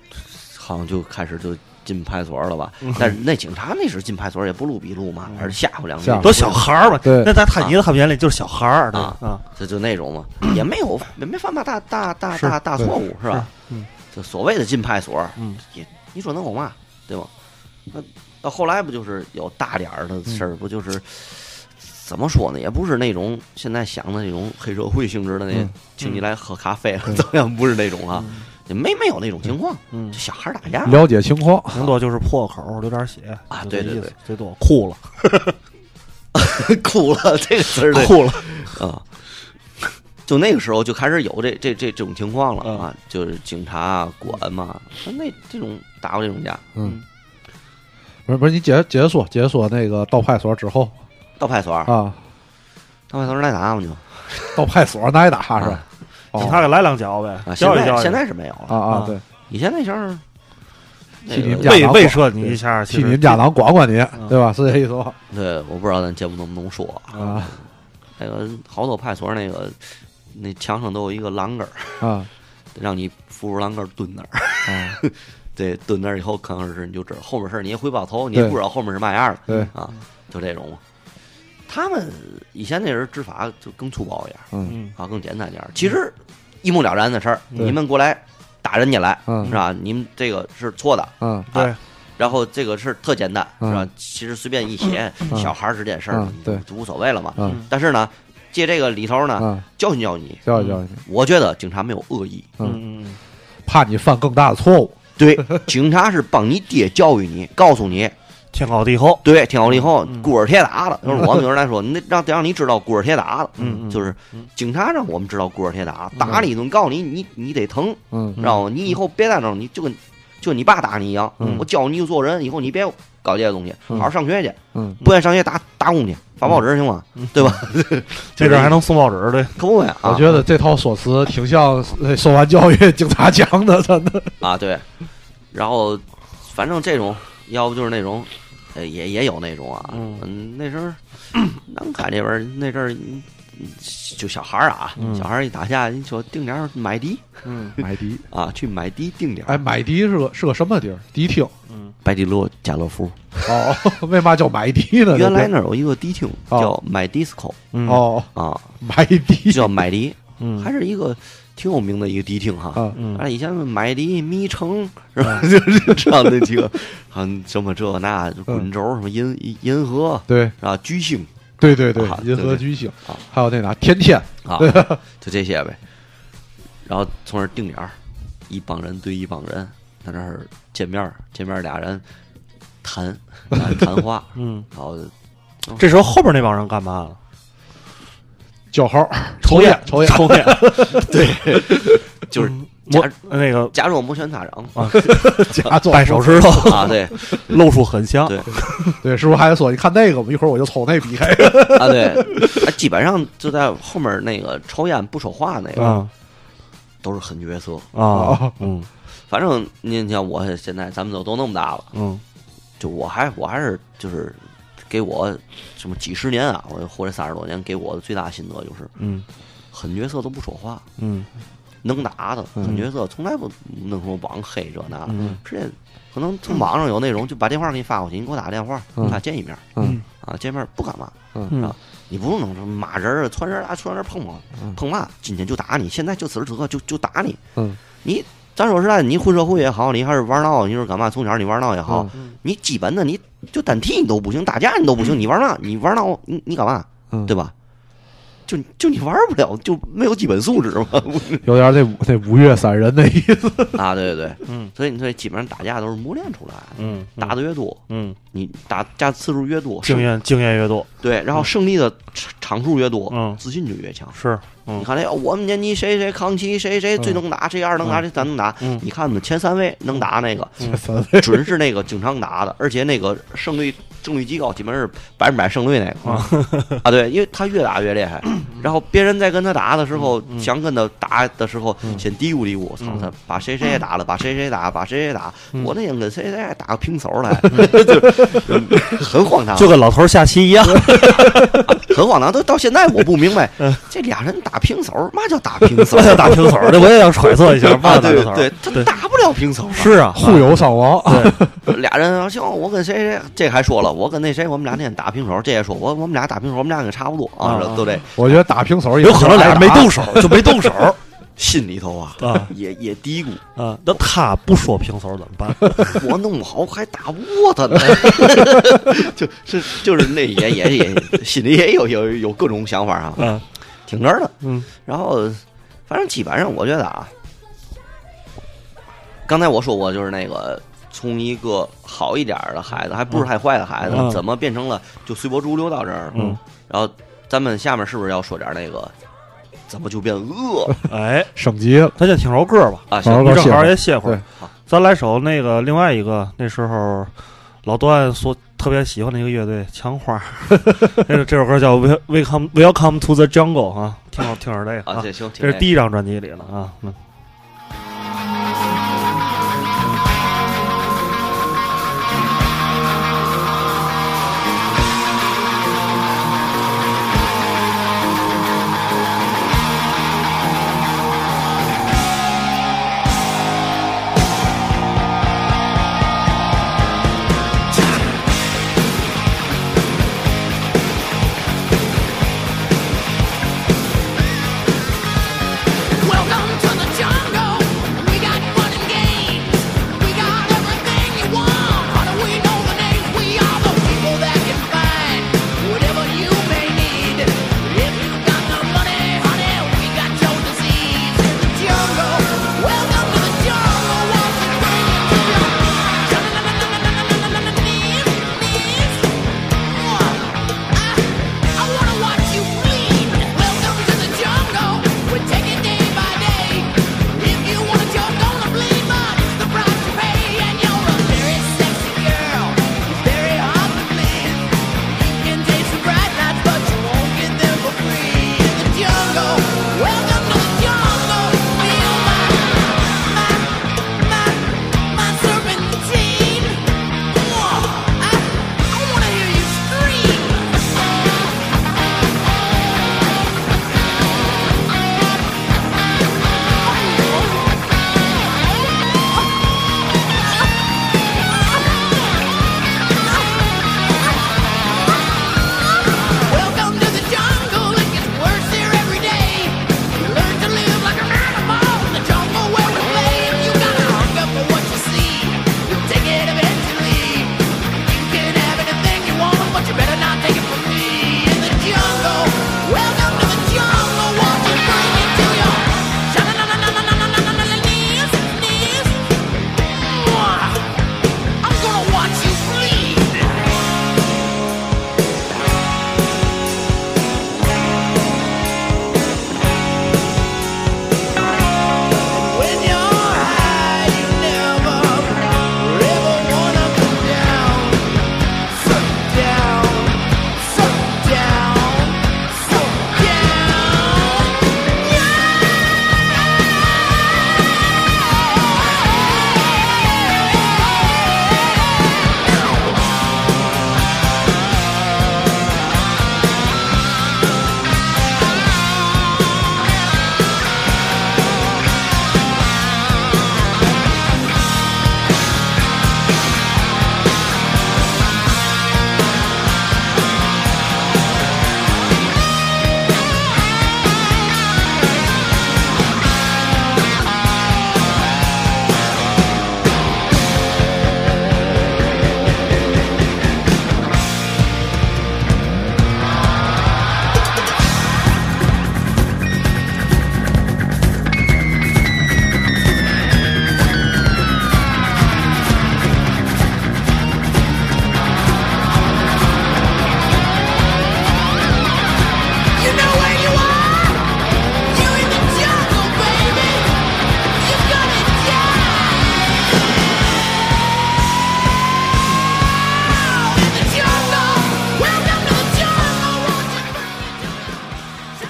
好像就开始就。进派出所了吧？但是那警察那时进派出所也不录笔录嘛，而是吓唬两句。都小孩儿嘛，对，那在他你在他们眼里就是小孩儿啊啊，就就那种嘛，也没有也没犯嘛大大大大大错误是吧？嗯，就所谓的进派出所，嗯，也你说能有嘛？对吧？那到后来不就是有大点儿的事儿？不就是怎么说呢？也不是那种现在想的那种黑社会性质的那，请你来喝咖啡了，怎么样？不是那种啊。没没有那种情况，嗯，小孩打架，了解情况，顶多就是破口流点血啊，对对对，最多哭了，哭了，这个词儿哭了啊，就那个时候就开始有这这这这种情况了嗯啊，就是警察管嘛，那这种打过这种架，嗯，不是不是，你接着接着说，接着说那个到派出所之后，到派出所啊，到派出所挨打吗？就，到派出所挨打是吧？警察给来两脚呗，现在现在是没有了。啊啊！对，以前那时候替你们家长慰设你一下，替你们家长管管你，对吧？是这意思吧？对，我不知道咱节目能不能说啊。那个好多派出所那个那墙上都有一个栏杆儿啊，让你扶住栏杆蹲那儿。啊。对，蹲那儿以后可能是你就知道后面事儿，你也回不了头，你也不知道后面是嘛样的。对啊，就这种。他们以前那人执法就更粗暴一点，嗯啊，更简单点儿。其实一目了然的事儿，你们过来打人家来，是吧？你们这个是错的，嗯，对。然后这个是特简单，是吧？其实随便一写，小孩儿这件事儿，对，无所谓了嘛。嗯。但是呢，借这个里头呢，教训教训你，教训教训你。我觉得警察没有恶意，嗯嗯，怕你犯更大的错误。对，警察是帮你爹教育你，告诉你。天高地厚，对，天高地厚，孤儿铁打的。就是我们有人来说，你得让得让你知道孤儿铁打的。嗯，就是警察让我们知道孤儿铁打，打你一顿，告诉你，你你得疼，嗯，知道吗？你以后别在那儿，你就跟就你爸打你一样。我教你做人，以后你别搞这些东西，好好上学去。嗯，不愿意上学打打工去，发报纸行吗？对吧？这阵还能送报纸，对，可不呗。我觉得这套说辞挺像受完教育警察讲的，真的啊。对，然后反正这种，要不就是那种，也也有那种啊。嗯，那时候南开这边那阵儿。就小孩儿啊，小孩儿一打架，你说定点买迪，嗯，买迪啊，去买迪定点。哎，买迪是个是个什么地儿？迪厅，嗯，百迪乐家乐福。哦，为嘛叫买迪呢？原来那儿有一个迪厅叫买迪斯科。哦啊，买迪叫买迪，嗯，还是一个挺有名的一个迪厅哈。嗯，以前买迪、迷城是吧？就是这样的几个，嗯，什么这那滚轴，什么银银河，对，啊，巨星。对对对，银河巨星，还有那哪天天啊，就这些呗。然后从这定点儿，一帮人对一帮人在那儿见面，见面俩人谈谈话，嗯，然后这时候后边那帮人干嘛了？叫号、抽烟、抽烟、抽烟，对，就是假那个假装摩拳擦掌啊，假装掰手指头啊，对，露出很像，对，对，师傅还说你看那个吧，一会儿我就抽那逼开啊，对，基本上就在后面那个抽烟不说话那个，都是狠角色啊，嗯，反正你像我现在咱们都都那么大了，嗯，就我还我还是就是给我什么几十年啊，我活这三十多年，给我的最大心得就是，嗯，狠角色都不说话，嗯。能打的狠角色从来不弄什么网黑这那的，直接可能从网上有内容就把电话给你发过去，你给我打个电话，咱俩见一面，啊，见面不干嘛，啊，你不用弄什么骂人、窜人啊，窜人碰碰碰嘛，今天就打你，现在就此时此刻就就打你，你咱说实在，你混社会也好，你还是玩闹，你说干嘛？从小你玩闹也好，你基本的你就单踢你都不行，打架你都不行，你玩闹，你玩闹，你你干嘛？对吧？就就你玩不了，就没有基本素质嘛，有点那那五岳三人的意思。啊，对对对，嗯，所以你说基本上打架都是磨练出来的，嗯，打的越多，嗯，你打架次数越多，经验经验越多，对，然后胜利的场数越多，嗯，自信就越强，是，你看那我们年级谁谁康熙谁谁最能打，谁二能打，谁三能打，你看我们前三位能打那个，准是那个经常打的，而且那个胜率。胜率极高，基本是百分百胜率那个。啊，对，因为他越打越厉害。然后别人在跟他打的时候，想跟他打的时候，先嘀咕嘀咕，操他，把谁谁也打了，把谁谁打，把谁谁打。我那天跟谁谁打个平手来，很荒唐，就跟老头下棋一样，很荒唐。都到现在我不明白，这俩人打平手，嘛叫打平手？打平手，这我也想揣测一下。啊，对对，他打不了平手。是啊，互有伤亡。对，俩人行，我跟谁谁，这还说了。我跟那谁，我们俩那天打平手，这也说我我们俩打平手，我们俩也差不多啊，都得。我觉得打平手有可能俩人没动手，就没动手，心里头啊啊也也嘀咕啊。那他不说平手怎么办？我弄不好还打不过他呢。就是就是那也也也心里也有有有各种想法啊。嗯，挺着的。嗯，然后反正基本上我觉得啊，刚才我说过就是那个。从一个好一点的孩子，还不是太坏的孩子，怎么变成了就随波逐流到这儿？嗯，然后咱们下面是不是要说点那个？怎么就变恶？哎，升级了。咱先听首歌吧。啊，行正好也歇会儿。咱来首那个另外一个那时候老段所特别喜欢的一个乐队枪花。这这首歌叫《Welcome Welcome to the Jungle》啊，听好听着这个啊，这是第一张专辑里了啊。嗯。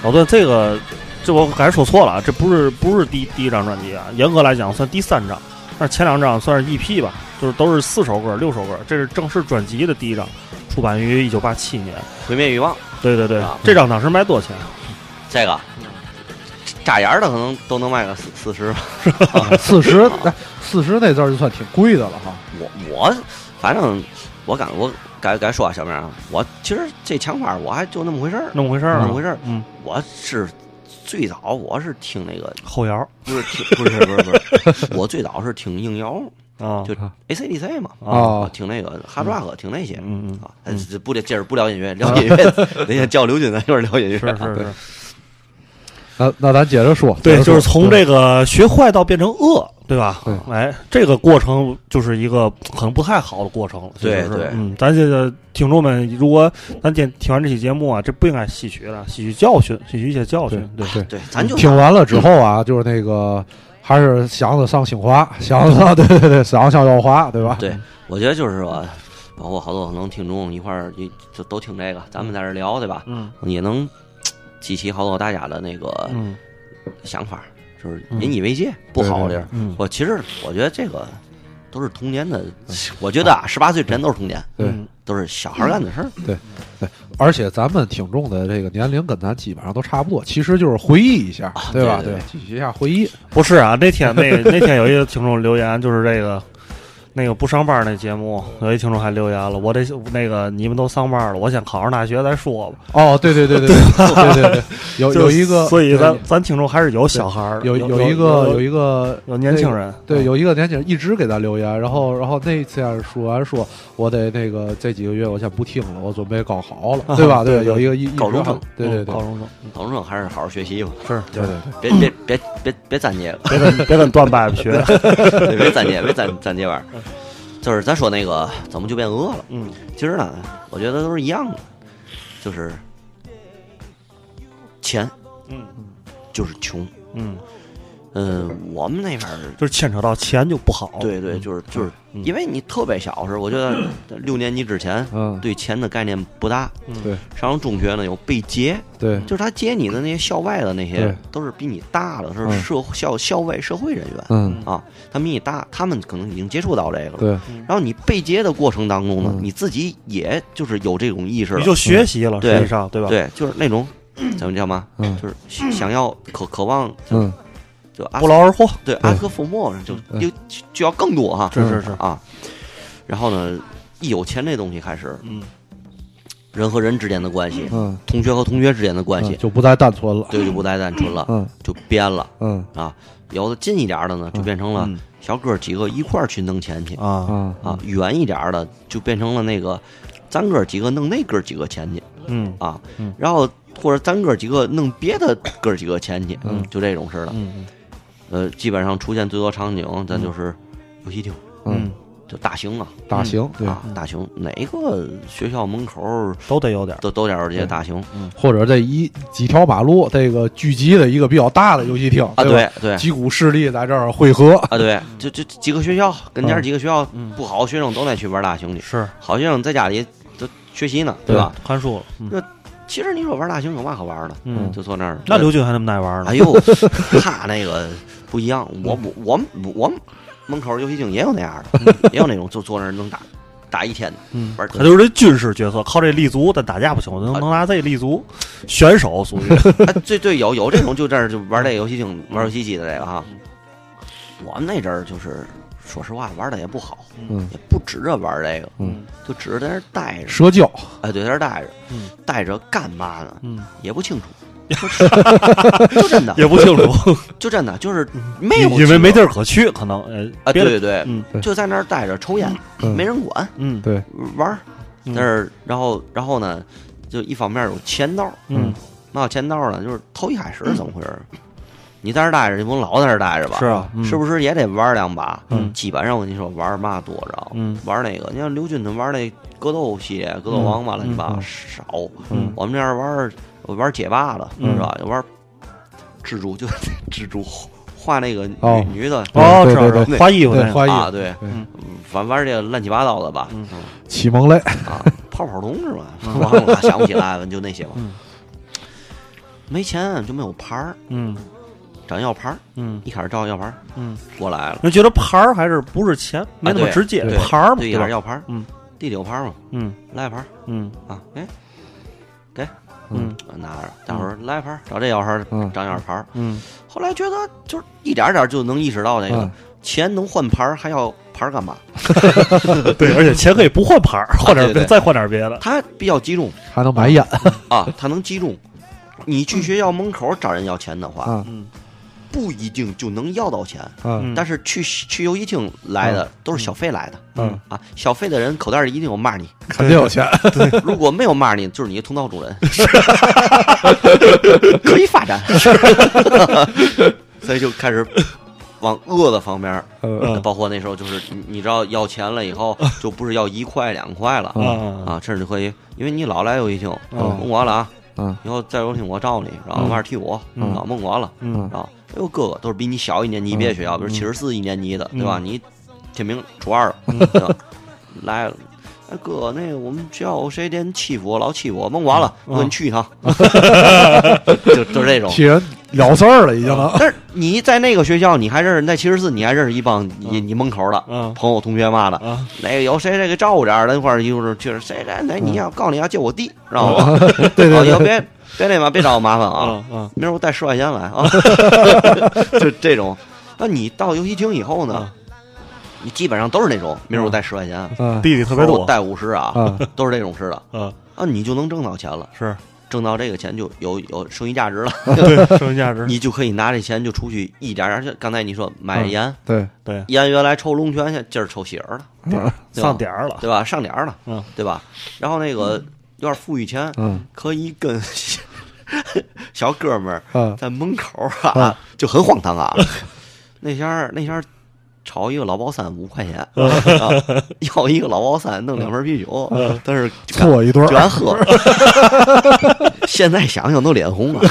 老段，这个这我刚才说错了啊，这不是不是第第一张专辑啊，严格来讲算第三张，但是前两张算是 EP 吧，就是都是四首歌、六首歌，这是正式专辑的第一张，出版于一九八七年，《毁灭欲望》。对对对，这张当时卖多少钱？这个扎眼的可能都能卖个四四十吧，四十，四十那字儿就算挺贵的了哈。我我反正我感我该该说啊，小明啊，我其实这枪法我还就那么回事儿，那么回事儿，那么回事儿。嗯，我是最早我是听那个后摇，不是听不是不是不 是，我最早是听硬摇啊，就 A C D C 嘛啊，听那个哈抓克，听那些，嗯嗯啊，不今儿不聊音乐，聊音乐 那天叫刘军，咱一会儿聊音乐，是是是。那那咱接着说，对，就是从这个学坏到变成恶，对吧？哎，这个过程就是一个可能不太好的过程了。对对，嗯，咱这个听众们，如果咱今听完这期节目啊，这不应该吸取了，吸取教训，吸取一些教训。对对对，咱就听完了之后啊，就是那个还是想着上清华，想着对对对，想上耀华，对吧？对，我觉得就是说，包括好多可能听众一块儿就都听这个，咱们在这聊，对吧？嗯，也能。激起好多大家的那个想法，就是引以为戒，不好的。我其实我觉得这个都是童年的，我觉得啊，十八岁之前都是童年，对，都是小孩干的事儿。对对，而且咱们听众的这个年龄跟咱基本上都差不多，其实就是回忆一下，对吧？对，继续一下回忆。不是啊，那天那那天有一个听众留言，就是这个。那个不上班那节目，有一听众还留言了，我得那个你们都上班了，我先考上大学再说吧。哦，对对对对对对对，有 有一个，所以咱咱听众还是有小孩儿，有有一个有一个有年轻人，对，有一个年轻人一直给咱留言，然后然后那次说完说，我得那个这几个月我先不听了，我准备高考了，对吧？对，有一个一高中生，对对对，高中生，高中生还是好好学习吧，是，对对对，别别别别别沾这个，别跟别跟段伯学，别沾这别沾沾这玩意儿。就是咱说那个怎么就变恶了？嗯，其实呢，我觉得都是一样的，就是钱，嗯，就是穷，嗯，嗯，我们那边就是牵扯到钱就不好。对对，就是就是，因为你特别小时候，我觉得 六年级之前，嗯，对钱的概念不大。对，上中学呢有被劫，对，就是他劫你的那些校外的那些，都是比你大的，是社校校外社会人员，嗯。啊，他比你大，他们可能已经接触到这个了。对，然后你被劫的过程当中呢，你自己也就是有这种意识，你就学习了，实际上对吧？对，就是那种。怎么叫嘛？嗯，就是想要渴渴望，嗯，就不劳而获，对，阿科父莫就就就要更多哈，是是是。啊。然后呢，一有钱这东西开始，嗯，人和人之间的关系，嗯，同学和同学之间的关系就不再单纯了，对，就不再单纯了，嗯，就变了，嗯。啊，有的近一点的呢，就变成了小哥几个一块儿去弄钱去啊啊啊，远一点的就变成了那个咱哥几个弄那哥几个钱去，嗯。啊，然后。或者咱哥几个弄别的哥几个钱去，嗯，就这种似的，嗯呃，基本上出现最多场景，咱就是游戏厅，嗯，就大型啊，大型对啊，大型，哪个学校门口都得有点，都都点这些大型，嗯，或者这一几条马路这个聚集的一个比较大的游戏厅啊，对对，几股势力在这儿汇合啊，对，就就几个学校跟前几个学校不好学生都得去玩大型的，是好学生在家里都学习呢，对吧？看书了，那。其实你说玩大型有嘛可玩的？嗯，就坐那儿。那刘军还那么爱玩呢？哎呦，他那个不一样。我不，我们我们门口游戏厅也有那样的，也有那种就坐那儿能打打一天的。嗯，玩他就是这军事角色，靠这立足，但打架不行，能能拿这立足，选手属于。对 对，有有这种就这儿就玩这游戏厅玩游戏机的这个哈。我们那阵儿就是。说实话，玩的也不好，嗯，也不指着玩这个，嗯，就指着在那待着社交，哎，对，在那待着，嗯，待着干嘛呢？嗯，也不清楚，就真的也不清楚，就真的就是没有，因为没地儿可去，可能啊，对对对，嗯，就在那儿待着抽烟，没人管，嗯，对，玩在那儿，然后然后呢，就一方面有钱道，嗯，嘛钱道呢？就是头一开始是怎么回事？你在这待着，你不能老在这待着吧？是啊，是不是也得玩两把？嗯，基本上我跟你说，玩嘛多着，嗯，玩那个，你像刘军他玩那格斗系列、格斗王嘛乱七八糟少。嗯，我们这儿玩玩街霸的，是吧？玩蜘蛛，就 蜘蛛画那个女女的，哦，对对对，画衣服的，画衣啊，对，反正玩这乱七八糟的吧。嗯，启蒙类啊，泡泡龙是吧？忘了，想不起来了，就那些吧。没钱就没有牌儿，嗯找要牌儿，嗯一开始找要牌儿嗯，过来了，就觉得牌儿还是不是钱，没那么直接，牌儿嘛，对，一对吧？开始要牌儿，嗯，弟弟有牌儿嘛？嗯来牌儿嗯啊，哎，给嗯拿着，待会儿来牌儿，找这要牌儿，嗯张样牌儿。嗯后来觉得就是一点点就能意识到那个嗯钱能换牌儿，还要牌儿干嘛？对，而且钱可以不换牌儿，换点再换点别的。他比较集中还能买眼啊，他能集中。你去学校门口找人要钱的话，啊嗯不一定就能要到钱。啊。嗯。但是去去游戏厅来的都是小费来的嗯，啊，小费的人口袋里一定有 money，肯定有钱，如果没有 money，就是你通道主人，可以发展，所以就开始往恶的方面。嗯。包括那时候就是你你知道要钱了以后，就不是要一块两块了嗯。啊。啊，甚至可以，因为你老来游戏厅，嗯。蒙我了啊，嗯。以后在游戏厅我罩你，然后完事替我，嗯。啊蒙我了，嗯。啊，哎呦哥哥都是比你小一年级别的学校，比如七十四一年级的，对吧？你天明初二了，来了。哎哥，那个我们学校有谁点欺负我，老欺负我，甭管了，嗯。我跟你去一趟，就就这种。替人了事儿了，已经了。但是你在那个学校，你还认识在七十四，你还认识一帮你你门口的嗯。朋友、同学嘛的，啊那个有谁谁给照顾点儿，那块儿就是就是谁谁那你要告诉你要借我弟，知道吗？对对 对，啊以后别别那嘛，别找我麻烦啊！啊啊明儿我带十块钱来啊，就这种。那你到游戏厅以后呢啊？你基本上都是那种，明儿我带十块钱，啊弟弟特别多带五十啊，啊都是这种式的啊，啊，你就能挣到钱了。是挣到这个钱就有有剩余价值了，对剩余价值，你就可以拿这钱就出去一点点儿。刚才你说买嗯盐，对，对盐原来抽龙泉，现今儿抽喜儿了，对上点儿了，对吧？上点儿了，嗯，对吧？然后那个有点富裕钱，嗯可以跟 小哥们在门口啊啊，就很荒唐啊。那天儿那天儿炒一个老包三五块钱，要一个老包三，弄两瓶啤酒，但是就错一对儿，就俺喝。现在想想都脸红啊！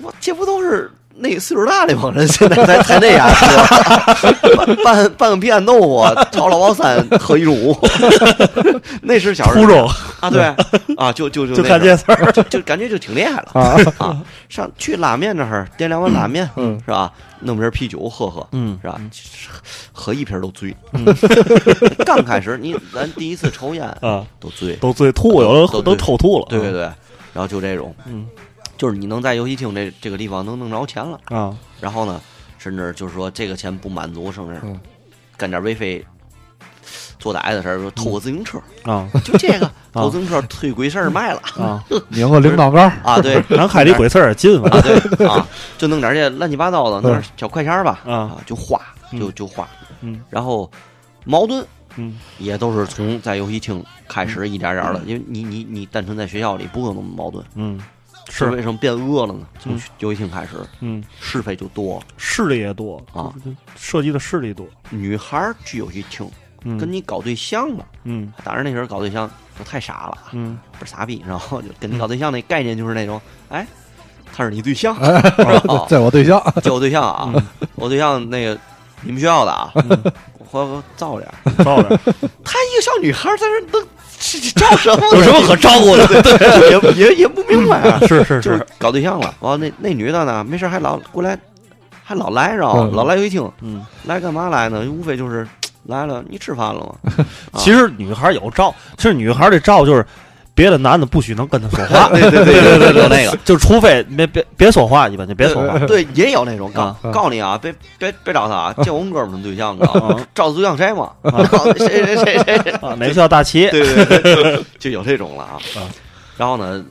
我这不都是那岁数大那帮人，现在才才那样，是吧拌拌拌个皮蛋豆腐，炒老包三，喝一中午。那是小时候啊，对 啊，就就就就那干这事儿，就就感觉就挺厉害了啊啊！上去拉面那儿点两碗拉面，嗯是吧？弄瓶啤酒喝喝，嗯是吧？喝一瓶都醉。刚开始你咱第一次抽烟啊，都醉，都醉吐，有的都抽吐了，对对对，然后就这种，嗯就是你能在游戏厅这这个地方能弄着钱了，啊。然后呢，甚至就是说这个钱不满足，甚至嗯。干点为非作歹的事儿，说偷个自行车，啊。就这个 偷自行车推鬼事儿卖了。啊，拧个领导杆，啊，对，南海离鬼事儿也近嘛啊，对。啊，就弄点这乱七八糟的，弄点小快钱儿吧，啊啊，就花，就嗯。就花，嗯。然后矛盾嗯。也都是从在游戏厅开始一点点儿的，因为你你你单纯在学校里不会有那么矛盾，嗯是。是为什么变恶了呢？从嗯游戏厅开始，嗯。是非就多。了。势力也多啊，涉及的势力多，女孩儿去游戏厅嗯。跟你搞对象嘛，嗯。当然那时候搞对象都太傻了，嗯。不是傻逼，然后就跟你搞对象那概念就是那种，哎，他是你对象，哎 哦。这我对象，就我对象啊，我对象那个你们学校的啊，嗯。我回头照点儿，照点儿，她一个小女孩儿在这这照什么？有什么可招呼的？对，也也也不明白啊，是是就是，搞对象了。完了那那女的呢，没事还老过来，还老来着，嗯老来游戏厅，嗯，来干嘛来呢？无非就是来了，你吃饭了吗？啊其实女孩有照，其实女孩的照就是。别的男的不许能跟他说话，对对对对对，有 那个。就除非别别别说话，一般就别说话。对，也有那种告啊告诉你啊，别别别找他啊，见我们哥们儿对象，你知道吗啊？找对象谁嘛？谁谁谁谁哪个叫大齐？对对对，就有这种了啊啊。然后呢，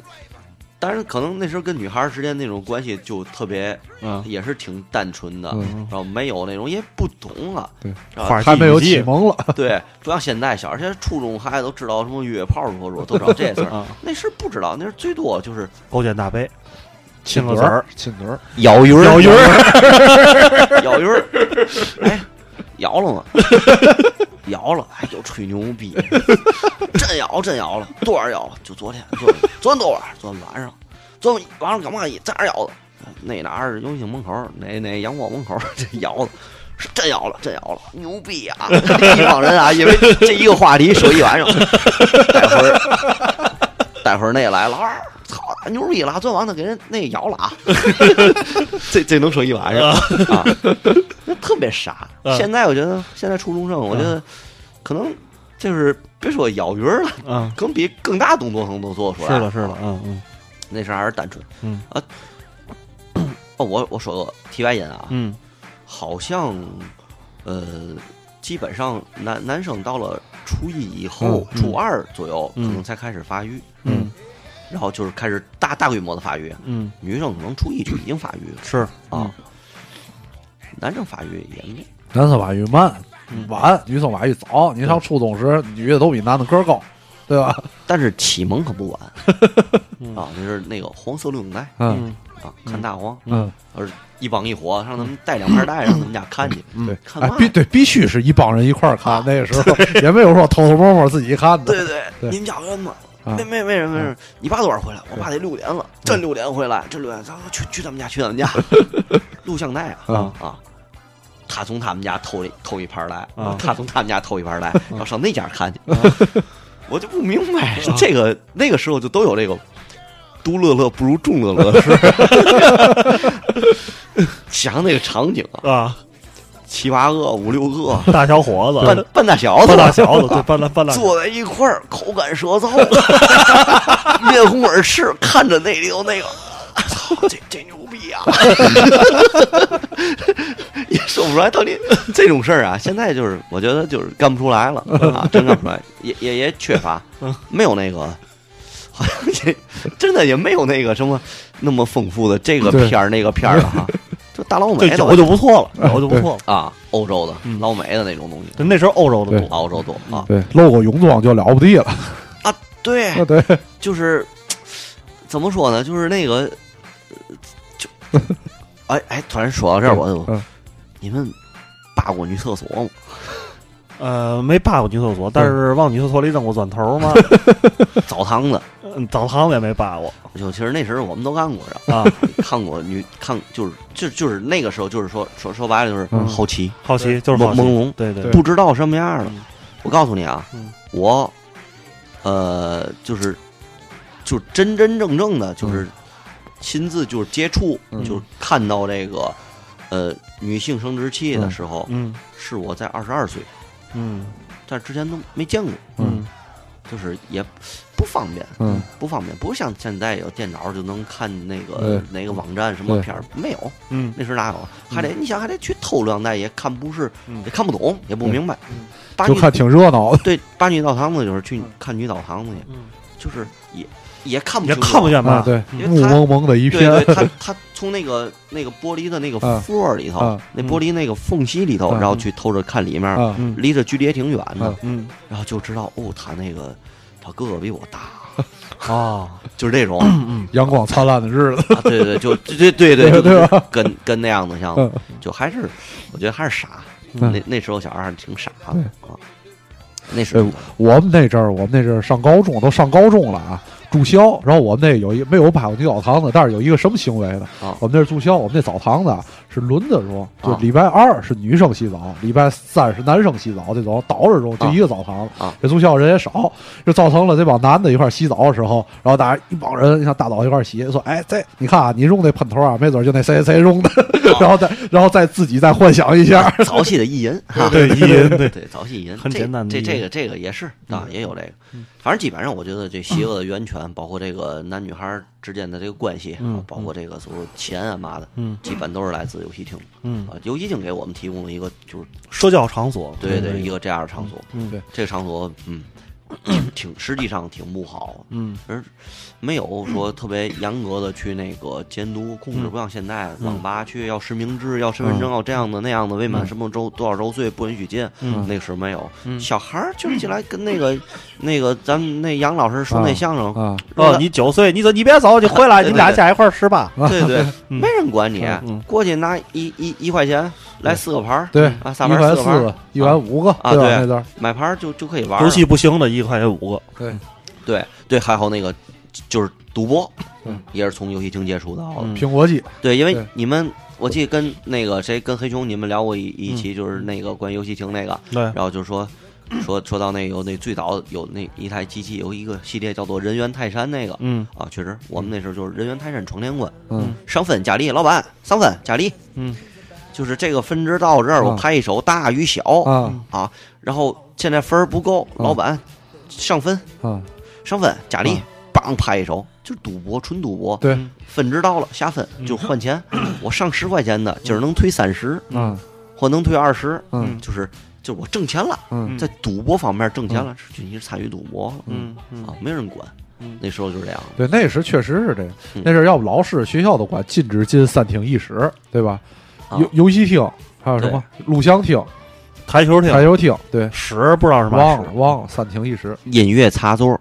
当然可能那时候跟女孩儿之间那种关系就特别，嗯，也是挺单纯的，嗯然后没有那种也不懂啊，对花还没有启蒙了，对，不像现在小孩儿，现在初中孩子都知道什么约炮如何如何，都知道这事儿。啊，那时不知道，那时最多就是勾肩搭背，亲个嘴嘴儿，，亲嘴儿，咬鱼儿咬鱼儿，咬鱼儿，哎，咬了吗？咬了，哎，又吹牛逼，真咬真咬了，多少咬？就昨天，昨天昨天多少？昨天晚上，昨天晚上干嘛？在哪儿咬的？那哪儿游戏门口，那那阳光门口 这咬的。是真咬了，真咬了，牛逼啊！一帮人啊，因为这一个话题说一晚上。待会儿，待会儿那来了，二操，牛逼了，昨晚他给人那咬了啊，这这能说一晚上啊，特别傻。现在我觉得，现在初中生，我觉得可能就是别说咬鱼了，嗯，可能比更大动作可能都做出来。是了，是了，嗯嗯，那时候还是单纯，嗯啊。哦，我我说个题外音啊，嗯，好像呃，基本上男男生到了初一以后，初二左右可能才开始发育，嗯。然后就是开始大大规模的发育，嗯，女生可能初一就已经发育了，是啊，男生发育也没，男生发育慢晚，女生发育早。你上初中时，女的都比男的个高，对吧？但是启蒙可不晚。啊，就是那个黄色录影带，嗯。啊，看大黄，嗯，而一帮一伙，让他们带两盘带，让他们家看去，对，看必对必须是一帮人一块儿看，那个时候也没有说偷偷摸摸自己看的，对对，你们家有人吗？没没没人没人，你爸多少回来？我爸得六点了，真六点回来，真六点，咱去去他们家，去他们家，录像带啊啊！他从他们家偷偷一盘来，他从他们家偷一盘来，要上那家看去，我就不明白这个那个时候就都有这个独乐乐不如众乐乐是，想那个场景啊。七八个、五六个。大小伙子，半半大小子，半大小子，对，半大半大，坐在一块儿，口干舌燥，面红耳赤，看着那里头那个，操，这这牛逼啊！也说不出来，到底这种事儿啊，现在就是我觉得就是干不出来了啊，真干不出来，也也也缺乏，没有那个，好像也真的也没有那个什么那么丰富的这个片儿那个片儿了哈。就大老美，我就不错了，我就不错了啊！欧洲的老美的那种东西，那时候欧洲的多，欧洲多啊！对，露个泳装就了不地了啊！对对，就是怎么说呢？就是那个，就哎哎，突然说到这儿，我就你们扒过女厕所吗？呃，没扒过女厕所，但是往女厕所里扔过砖头嘛。澡堂子，嗯，澡堂子也没扒过。就其实那时候我们都干过的啊，看过女看，就是就就是那个时候，就是说说说白了就是好奇，好奇就是朦胧，对对，不知道什么样的。我告诉你啊，我呃，就是就真真正正的，就是亲自就是接触，就是看到这个呃女性生殖器的时候，嗯，是我在二十二岁。嗯，在之前都没见过，嗯，就是也不方便，嗯，不方便，不像现在有电脑就能看那个哪个网站什么片儿，没有，嗯，那时哪有？还得你想还得去偷两代，也看不是，也看不懂，也不明白，就看挺热闹。对，八女澡堂子就是去看女澡堂子去，就是也。也看不也看不见吧？对，雾蒙蒙的一片。对，他他 从那个那个玻璃的那个 floor 里头，那玻璃那个缝隙里头，然后去偷着看里面，离着距离也挺远的。嗯，然后就知道哦，他那个他哥哥比我大 啊，就是这种阳光灿烂的日子。对对，就对对对对，跟跟那样的像，就还是我觉得还是傻。那那时候小孩还挺傻的啊。那时候我们那阵儿，我们那阵儿上高中，都上高中了啊。住校，然后我们那有一没有摆过女澡堂子，但是有一个什么行为呢？我们那是注销，我们那澡堂子是轮着中，就礼拜二是女生洗澡，礼拜三是男生洗澡，这种倒着中，就一个澡堂子。这住校人也少，就造成了这帮男的一块洗澡的时候，然后大家一帮人像大澡一块洗，说：“哎，这你看啊，你用那喷头啊，没准就那谁谁用的。”然后再然后再自己再幻想一下 早期的 意淫，对意淫，对对早期意淫很简单。这这个这个也是啊，也有这个。反正基本上，我觉得这邪恶的源泉，包括这个男女孩之间的这个关系，包括这个所谓钱啊嘛的，嗯，基本都是来自游戏厅，嗯啊，游戏厅给我们提供了一个就是社交场所，对对，一个这样的场所，嗯，对，这个场所，嗯，挺实际上挺不好，嗯，而没有说特别严格的去那个监督控制，不像现在网吧去要实名制，要身份证，要这样的那样的，未满什么周多少周岁不允许进，那个时候没有，小孩儿就进来跟那个那个咱们那杨老师说那相声，哦，你九岁，你走，你别走，你回来，你俩加一块儿吃吧，对对，没人管你，过去拿一一一块钱来四个牌儿，对啊，三盘四个，一碗五个啊，对，买盘就就可以玩，游戏不行的一块钱五个，对对对，还好那个。就是赌博，嗯，也是从游戏厅接触到的。苹果机，对，因为你们，我记得跟那个谁，跟黑熊你们聊过一一期，就是那个关于游戏厅那个，对，然后就是说，说说到那有那最早有那一台机器有一个系列叫做人猿泰山那个，嗯啊，确实我们那时候就是人猿泰山闯天关，嗯上分加力，老板上分加力，嗯就是这个分值到这儿，我啊拍一手大与小啊。啊，然后现在分儿不够，啊。老板上分啊，上分加力啊，梆拍一手，就是赌博纯赌博，对。分值到了下分就换钱，我上十块钱的，今儿能退三十，嗯。或能退二十，嗯。就是就是我挣钱了，嗯。在赌博方面挣钱了，就你是参与赌博了嗯嗯。啊，没人管嗯，那时候就是这样。对，那时确实是这样。嗯。那阵儿要不老师学校都管禁止进三厅一室，对吧？啊游游戏厅还有什么录像厅、台球厅。台球厅，对，十不知道什么忘了屎忘了三厅一室。音乐插座，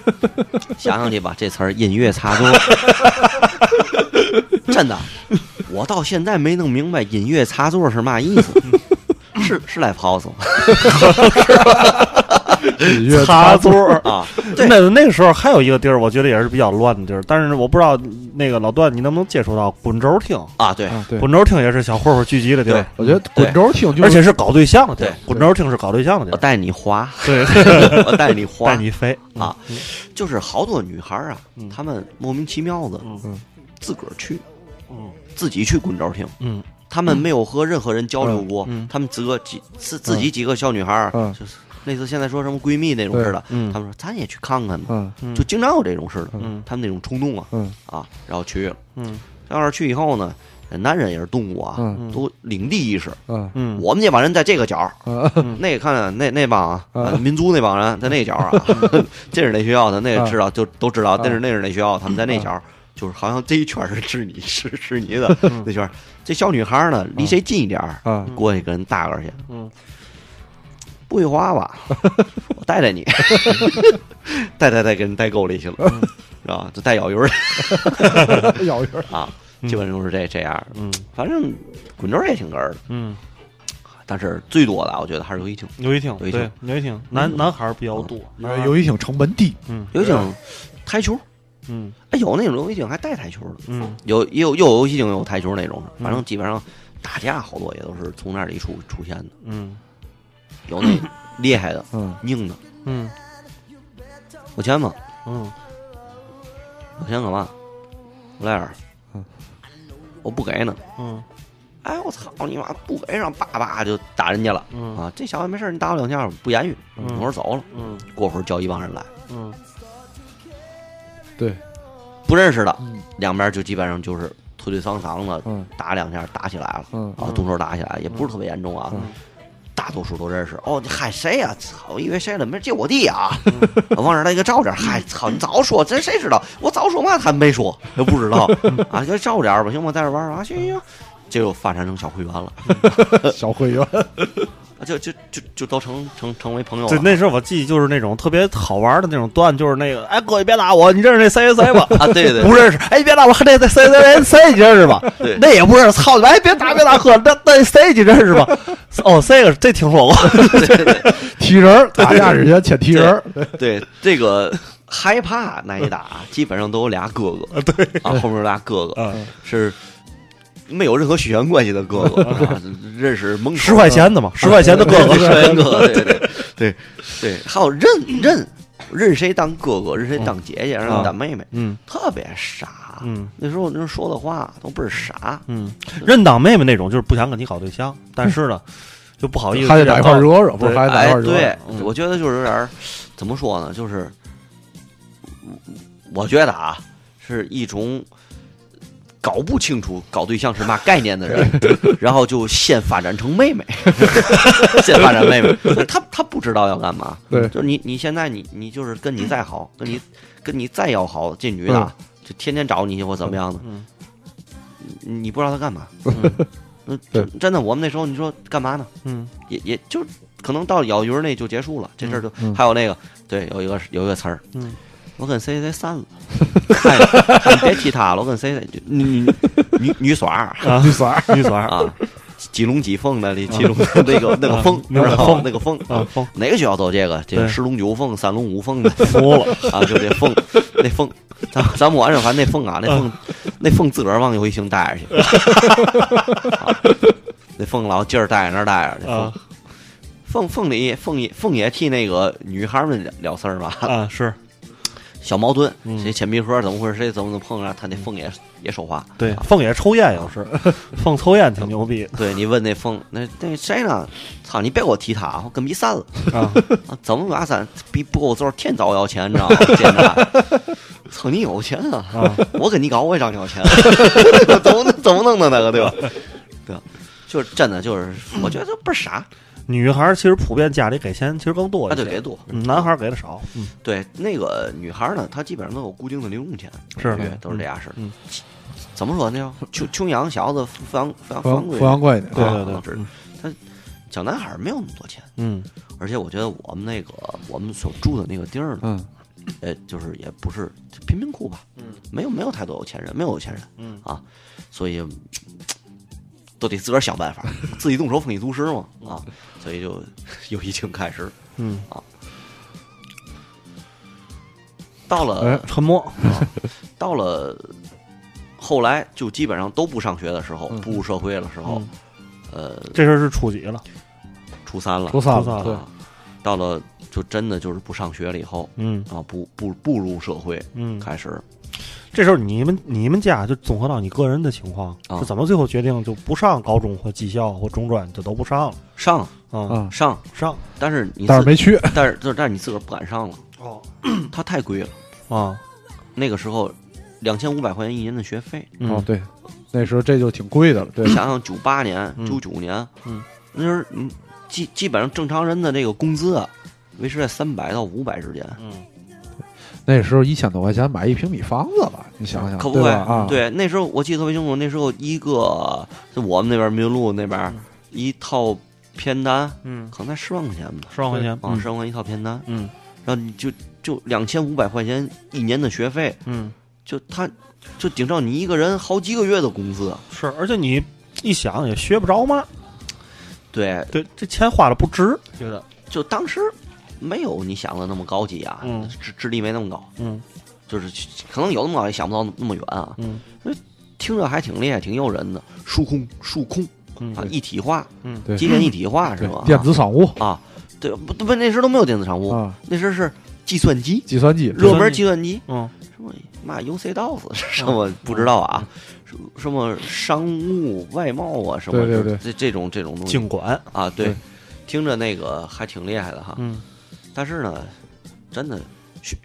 想想去吧，这词儿音乐插座，真的，我到现在没弄明白音乐插座是嘛意思。是 是来吗音乐插座儿。啊？那那个时候还有一个地儿，我觉得也是比较乱的地儿，但是我不知道那个老段你能不能接触到滚轴厅？啊，对，滚轴厅也是小混混聚集的地儿，我觉得滚轴厅就是而且是搞对象的地。滚轴厅是搞对象的地我，带你滑，对，我带你滑 带，你飞啊，就是好多女孩儿啊嗯，她们莫名其妙的嗯自个儿去，嗯自己去滚轴厅。嗯他们没有和任何人交流过，他们几个几自自己几个小女孩儿，嗯。就是类似现在说什么闺蜜那种似的，嗯。他们说咱也去看看吧，就经常有这种事的，嗯。他们那种冲动啊嗯。啊，然后去了，嗯。到那儿去以后呢，男人也是动物啊，嗯。都领地意识，我们这帮人在这个角那个看看那那帮啊，嗯。啊民族那帮人在那角儿啊，这是哪学校的，那个知道就都知道，嗯。那是那是哪学校，他们在那角儿。就是好像这一圈是是你是是你的嗯。那圈儿，这小女孩呢，离谁近一点儿，啊过去跟人搭个去，嗯。不会滑吧？我带带你，带带带，给人带沟里去了，嗯。是吧？就带咬鱼儿。咬鱼啊，基本上都是这这样。嗯。反正滚轴也挺哏儿的，嗯，但是最多的我觉得还是游戏厅。游戏厅游戏厅。对游戏厅。男男孩比较多，游戏厅成本低，嗯。游戏厅台球，嗯哎，有那种游戏厅还带台球的，嗯有也有又有游戏厅有台球那种反正基本上打架好多也都是从那里出出现的，嗯有那 厉害的、嗯硬的，嗯有钱吗？嗯有钱干嘛？来点嗯，我不给呢。嗯哎，我操你妈！不给让，叭叭就打人家了嗯啊！这小子没事你打我两下，不言语，嗯一会走了。嗯过会儿叫一帮人来，嗯对，不认识的，嗯两边就基本上就是推推搡搡的，嗯打两下打起来了嗯啊，动手打起来，也不是特别严重啊。嗯大多数都认识。哦，你嗨谁呀、操，我以为谁了？没，这我弟啊！往这儿来个照点，嗨，操，你早说，这谁知道？我早说嘛，他没说，他不知道啊，就照点吧，行吗？在这玩儿啊，行行行，这就发展成小会员了，小会员，就就就就都成成成为朋友了对，了。那时候我记就是那种特别好玩的那种段，就是那个，哎哥，你别打我，你认识那谁谁谁吧？啊，对对不认识，哎，你别打我，那那谁谁谁谁你认识吧？对那也不认识，操你妈！哎，别打别打，哥，那那谁你认识吧？哦，这个这听说过，踢人打架之前先踢人，对，这个害怕那一打，基本上都有俩哥哥，对啊，后面有俩哥哥嗯，是没有任何血缘关系的哥哥，啊 认识蒙十块钱的嘛，十块钱的哥哥，十块钱哥哥，对对对对对，还有认认认谁当哥哥，认谁当姐姐，认谁当妹妹，嗯。特别傻。嗯。那时候那说的话都倍儿傻，嗯，认当妹妹那种，就是不想跟你搞对象，但是呢，就不好意思，还得在一块儿惹惹，不是对哎还得在一块，惹对我觉得就是有点儿怎么说呢，就是我觉得啊，是一种搞不清楚搞对象是嘛概念的人，然后就先发展成妹妹，先发展妹妹，他他不知道要干嘛，对。就是你你现在你你就是跟你再好，跟你跟你再要好，这女的啊就天天找你去或怎么样的，嗯你你不知道她干嘛，嗯真真的，我们那时候你说干嘛呢？嗯。也也就可能到咬鱼儿那就结束了，这事儿就、嗯。还有那个对，有一个有一个词儿，嗯我跟谁谁散了，嗨，嗨别提他了，我跟谁谁女女女女耍女耍儿，女耍儿啊，几龙几凤的，几龙那个那个凤，那个凤那个凤啊，凤哪个学校都这个，这个十龙九凤、三龙五凤的服了，啊，就这凤，那凤，咱咱们晚上反正那凤啊，那凤那凤自个儿往游戏厅待着去，啊那凤老劲儿待着那儿待着，去啊凤凤凤里凤也凤也替那个女孩们聊聊事儿吧，啊，是小矛盾，嗯谁铅笔盒怎么回事，谁怎么能碰上，他那凤也也说话。对啊，凤也抽烟有时，凤抽烟挺牛逼对你问那凤，那那谁呢？操，你别给我提他，我跟比散了。怎么把咱比不够揍，天找我要钱，你知道吗？现在，操，你有钱啊！啊我跟你搞，我也找你要钱，怎么怎么弄的那个，对吧？对？就是真的，就是我觉得倍儿傻女孩儿其实普遍家里给钱其实更多啊，一些，对，给多。嗯男孩儿给的少，嗯，对，那个女孩呢，她基本上都有固定的零用钱，是。都是这样式的。嗯。怎么说呢？穷穷养小子，富养富养富阳贵富。养贵的，对啊对对，他小男孩儿没有那么多钱，嗯。而且我觉得我们那个我们所住的那个地儿呢，嗯。呃，就是也不是贫民窟吧，嗯，没有没有太多有钱人，没有有钱人嗯。啊，所以都得自个儿想办法，自己动手丰衣足食嘛啊，所以就游戏厅开始嗯啊，到了、哎沉默，到了后来就基本上都不上学的时候，嗯步入社会的时候，嗯呃，这事儿是初几了？初三了，初三了，对，啊到了就真的就是不上学了以后嗯啊，步步步入社会嗯，开始这时候你们你们家就综合到你个人的情况，啊是怎么最后决定就不上高中或技校或中专，就都不上了？上啊，嗯，上，上但是你但是没去，但是但是你自个儿不敢上了，哦 它太贵了。啊，那个时候两千五百块钱一年的学费，嗯哦，对，那时候这就挺贵的了，对，想想九八年、嗯九九年，嗯，那时候嗯基基本上正常人的这个工资啊，维持在三百到五百之间，嗯那时候一千多块钱买一平米房子了，你想想，可不会对？啊，，对，那时候我记得特别清楚，那时候一个就我们那边民路那边、嗯一套片单，嗯，可能才十万块钱吧，十万块钱，啊，十万块钱一套片单，嗯然后你就就两千五百块钱一年的学费，嗯，就他就顶上你一个人好几个月的工资，是，而且你一想也学不着嘛，对，对，这钱花的不值，觉得，就当时没有你想的那么高级啊，嗯。智智力没那么高，嗯。就是可能有那么高也想不到那么远啊，嗯。听着还挺厉害，挺诱人的，数控数控嗯啊，一体化，嗯。对。机电一体化是吧？电子商务。啊，对，不不，那时候都没有电子商务，啊，那时候是计算机，计算机，热门计算机，嗯。什么嘛 UC DOS 什么不知道啊？什什么商务外贸啊，什么对对对。这这种这种东西。经管，啊，对对，听着那个还挺厉害的哈。嗯但是呢，真的学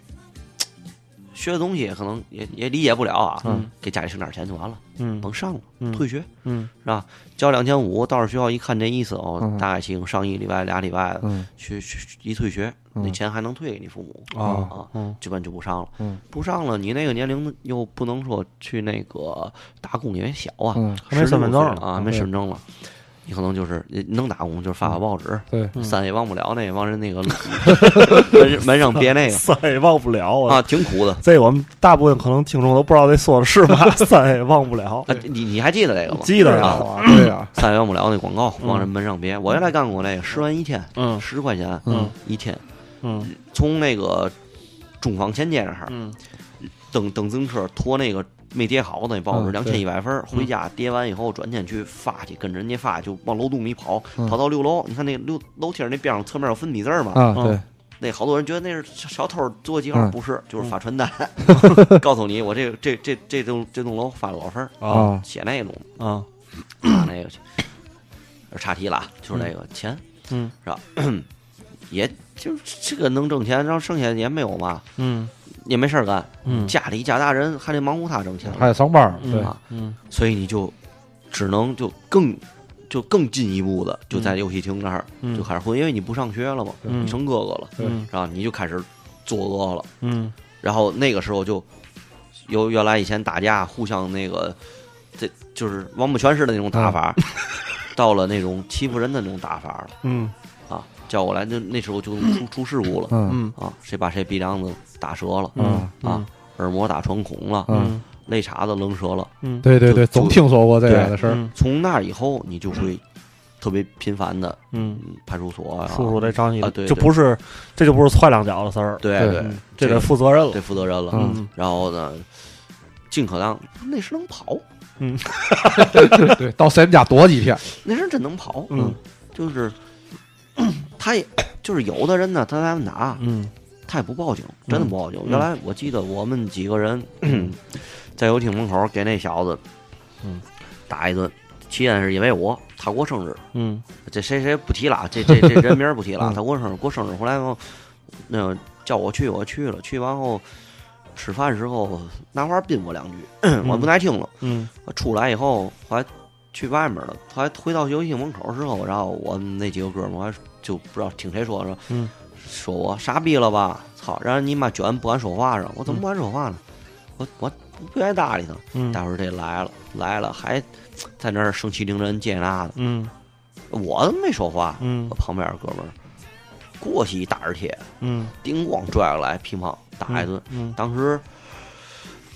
学的东西可能也也理解不了啊，嗯给家里省点钱就完了，嗯甭上了，嗯退学嗯是吧？交两千五，到时学校一看这意思哦，嗯大概行上一礼拜俩礼拜的，嗯去去一退学，嗯那钱还能退给你父母啊啊，嗯基本就不上了。嗯不上了，你那个年龄又不能说去那个打工，因为小啊，嗯，还没身份证16岁啊，没身份证了。你可能就是能打工，就是发发报纸，对，嗯三也忘不了那个往人那个 门门上别那个三也忘不了啊，挺苦的。这我们大部分可能听众都不知道这说的是嘛，三也忘不了，啊，你你还记得这个吗？记得啊，啊，对呀，三也忘不了那广告嗯往人门上别。我原来干过那个，十万一天，嗯十块钱嗯一天，嗯从那个中纺前街那儿嗯蹬蹬自行车拖那个没叠好的那报纸，嗯两千一百分回家叠完以后转天去发去，跟人家发，就往楼洞里跑，嗯跑到六楼，你看那六楼梯儿那边上侧面有粉笔字儿嘛，啊，嗯。对，那好多人觉得那是小小偷做记号，嗯不是，就是发传单，告诉你我这个这这这栋这栋楼发了多少份儿，啊啊，写那种啊发那个去，岔题了啊，就是那个钱嗯。是吧？也就是这个能挣钱，然后剩下也没有嘛，嗯也没事儿干，嗯。家里家大人还得忙活他挣钱，还得上班对，啊嗯。所以你就只能就更就更进一步的就在游戏厅那儿嗯。就开始混，因为你不上学了嘛，嗯。你成哥哥了，然后你就开始作恶了。嗯。然后那个时候就由原来以前打架互相那个，这就是王八拳式的那种打法，到了那种欺负人的那种打法了。嗯。啊！叫过来那那时候就出出事故了。嗯嗯。啊！谁把谁鼻梁子打折了，嗯啊耳膜打穿孔了，嗯，肋叉子扔折了。嗯对对对，总听说过这样的事儿，嗯从那以后，你就会特别频繁的嗯，嗯派出所啊，叔叔得找你啊对对就不是这就不是踹两脚的事儿，对对这得负责任了得，负责任了。嗯然后呢，尽可能那时能跑，嗯 对，到谁们家躲几天，那时真能跑，嗯就是 他也就是有的人呢，他在那打，嗯他也不报警，真的不报警。嗯原来我记得我们几个人 在游艇门口给那小子，嗯，打一顿。起因是因为我他过生日，嗯这谁谁不提了，这这这 人名不提了。嗯他过生日过生日回来后，那个叫我去，我去了。去完后吃饭时候拿话宾我两句，我不耐听了。嗯我出来以后，后来去外面了。后来回到游戏门口之后，然后我们那几个哥们儿，我还就不知道听谁说说，嗯说我傻逼了吧？操！让人你妈卷不敢说话上，我怎么不敢说话呢？我我不愿意搭理他。嗯待会儿这来了来了，还在那儿盛气凌人这那的，嗯我没说话。嗯我旁边哥们儿过去一大耳贴，嗯叮咣拽过来，乒乓打一顿。嗯当时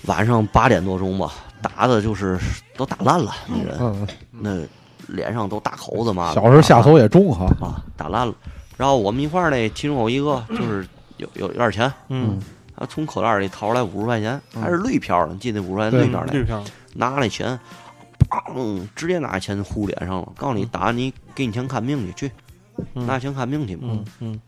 晚上八点多钟吧，打的就是都打烂了，那人。嗯，那脸上都大口子嘛，小时候下手也重哈，啊，打烂了。然后我们一块儿那其中有一个就是有有有点钱，嗯。他从口袋里掏出来五十块钱，嗯。还是绿票的，你记得五十块钱绿票那绿票。拿那钱，砰，直接拿钱呼脸上了，告诉你打你给你钱看病去，去嗯。拿钱看病去嘛。嗯嗯。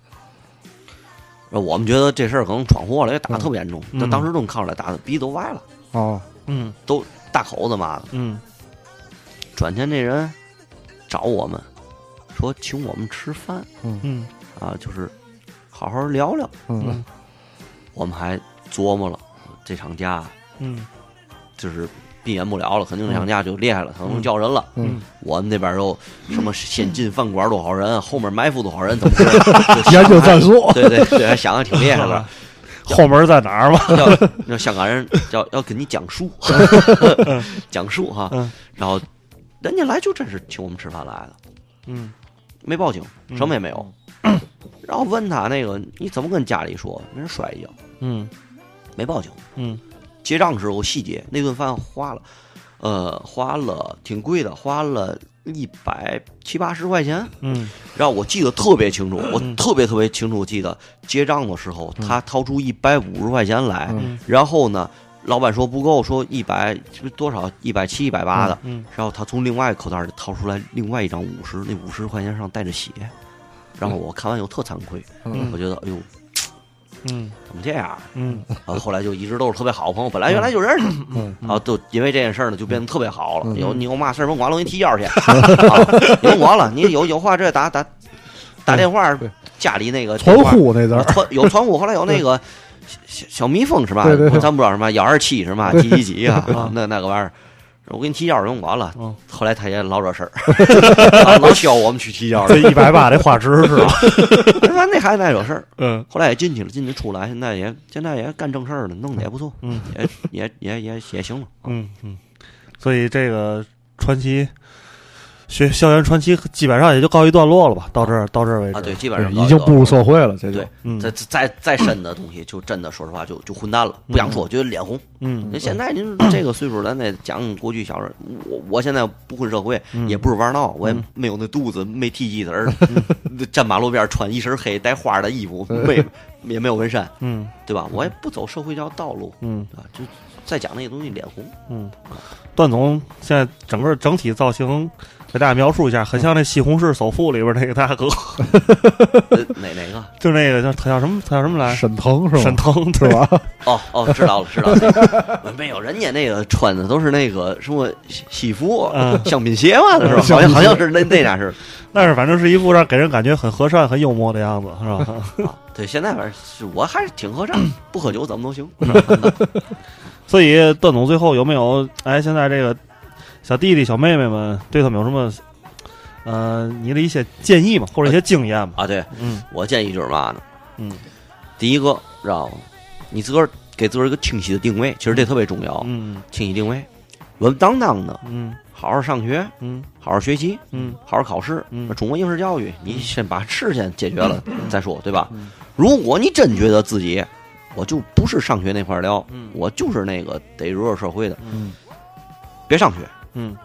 然后我们觉得这事儿可能闯祸了，也打得特别严重，嗯。当时都能看出来打的鼻子都歪了，哦，嗯。都大口子嘛。的。嗯。转天这人找我们说请我们吃饭。嗯。啊，就是好好聊聊。嗯。我们还琢磨了这场架嗯。就是避免不了了，肯定这场架就厉害了，可能叫人了。嗯，我们那边又什么先进饭馆多少人，后面埋伏多少人，怎么研究战术，对对对，还想的挺厉害的。后门在哪儿吧？要要香港人要要跟你讲述，讲述哈嗯，然后人家来就真是请我们吃饭来的，嗯没报警，什么也没有。然后问他那个你怎么跟家里说？人摔一跤，嗯。没报警。嗯。结账时候细节，那顿饭花了，呃，花了挺贵的，花了一百七八十块钱。嗯。然后我记得特别清楚，我嗯特别特别清楚记得结账的时候，他掏出一百五十块钱来，嗯。然后呢，老板说不够，说一百多少？一百七一百八的，嗯然后他从另外口袋里掏出来另外一张五十，那五十块钱上带着血，然后我看完以后特惭愧，嗯。我觉得哎呦嗯。怎么这样？嗯。然后后来就一直都是特别好的朋友，本来原来就认识，嗯啊，都因为这件事呢，就变得特别好了。嗯有你有嘛事儿甭管了，我给你提交去，甭管了，你有有话这打打打电话，家里那个那字有传呼，后来有那个小小蜜蜂是吧？对对对咱不知道什么幺二七是吧？几几几啊啊？那那个玩意儿。我给你提交就甭管了嗯，后来他也老惹事儿，啊老需要我们去提交去。这一百八这画质是吧？那孩子爱惹事儿，嗯后来也进去了，进去出来，现在也现在也干正事儿了，弄得也不错，嗯也也也也也行了。嗯嗯，所以这个传奇学校园传奇基本上也就告一段落了吧？到这儿到这儿为止啊，对，基本上已经步入社会了，这就对嗯再再再深的东西，就真的说实话就就混蛋了，不想说，觉得脸红。嗯那现在您这个岁数，咱得讲过去小时候。我我现在不混社会，嗯也不是玩闹，我也嗯没有那肚子，没剃鸡子儿，站马路边穿一身黑带花的衣服，没也没有纹身，嗯对吧？我也不走社会这条道路，嗯啊？就再讲那些东西，脸红。嗯，段总现在整个整体造型。给大家描述一下，很像那《西红柿首富》里边那个大哥，呃 哪哪个？就那个叫他叫什么？他叫什么来？沈腾是吧沈？腾是？吧？哦哦，知道了，知道了。没有，人家那个穿的都是那个什么西西服嗯、香槟鞋嘛，是吧？好像好像是那那俩是。但是反正是一副让给人感觉很和善、很幽默的样子，是吧？啊，对，现在反正是我还是挺和善，不喝酒怎么都行。所以段总最后有没有？哎，现在这个小弟弟、小妹妹们对他们有什么？呃，你的一些建议嘛，或者一些经验嘛？啊，对嗯我建议就是嘛呢？嗯第一个，知道吗？你自个儿给自个儿一个清晰的定位，其实这特别重要。嗯清晰定位，稳稳当当的，嗯好好上学，嗯好好学习，嗯好好考试。嗯中国应试教育，你先把事先解决了再说，对吧嗯？如果你真觉得自己我就不是上学那块料，嗯我就是那个得入入社会的，嗯别上学，嗯。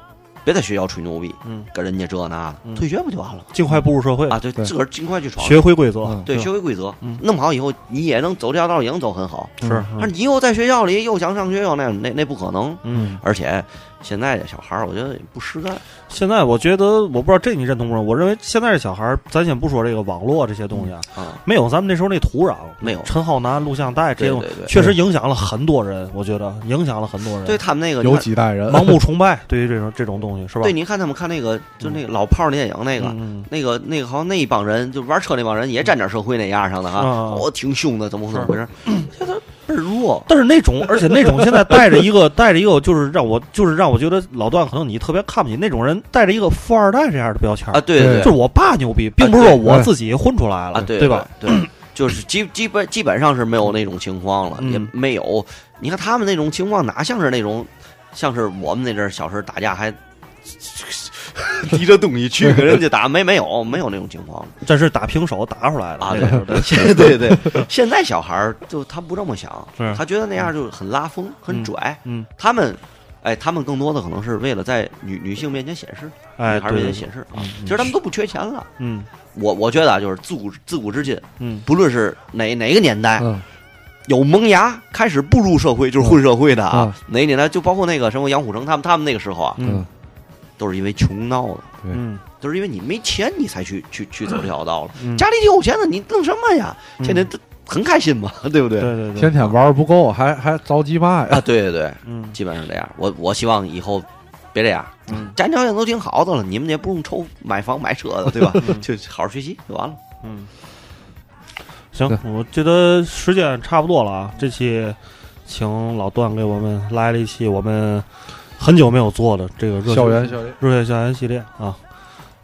别在学校吹牛逼，嗯，跟人家这那嗯。的，退学不就完了？吗尽快步入社会啊？对，自个儿尽快去闯。学会规则。嗯，对，学会规则。嗯，弄好以后，你也能走这条道，也能走很好。是，但是你又在学校里又想上学，又那那那不可能。嗯。而且现在这小孩儿，我觉得也不实在。现在我觉得，我不知道这你认同不认？我认为现在这小孩儿，咱先不说这个网络这些东西啊，啊，没有咱们那时候那土壤，没有陈浩南录像带这种确实影响了很多人。我觉得影响了很多人，对他们那个有几代人 盲目崇拜，对于这种这种东西是吧？对，你看他们看那个，就那个老炮儿电影那个。嗯，那个那个好像那一帮人就玩车那帮人也沾点社会那样上的哈，啊哦，挺凶的，怎么怎么回事？现在倍儿弱，但是那种，而且那种现在带着一个带着一个，就是让我就是让我觉得老段可能你特别看不起那种人，带着一个富二代这样的标签啊，对对对就是我爸牛逼，并不是说我自己混出来了，啊，对对吧？？对，就是基基本基本上是没有那种情况了，嗯也没有。你看他们那种情况，哪像是那种，像是我们那阵儿小时候打架还 提着东西去跟人家打，没没有没有那种情况了这是打平手打出来的啊！对对对，现在小孩儿就他不这么想，他觉得那样就很拉风、很拽。嗯，他们，哎，他们更多的可能是为了在女女性面前显示，哎，女孩对面前显示啊。嗯其实他们都不缺钱了。嗯我我觉得啊，就是自古自古至今，嗯不论是哪哪个年代，嗯有萌芽开始步入社会，就是混社会的啊嗯，哪个年代就包括那个什么杨虎城他们他们那个时候啊，嗯都是因为穷闹的，嗯都是因为你没钱你才去去去走这条道了。嗯，家里挺有钱的，你弄什么呀？嗯天天都很开心嘛，对不对？对对对，天天玩不够，还还着急嘛呀？啊，对对对，嗯基本上这样。我我希望以后别这样，嗯家庭条件都挺好的了，你们也不用愁买房买车的，对吧？就好好学习就完了。嗯，行，我觉得时间差不多了啊。这期请老段给我们来了一期我们很久没有做的这个热血校园校园，热血校园系列啊。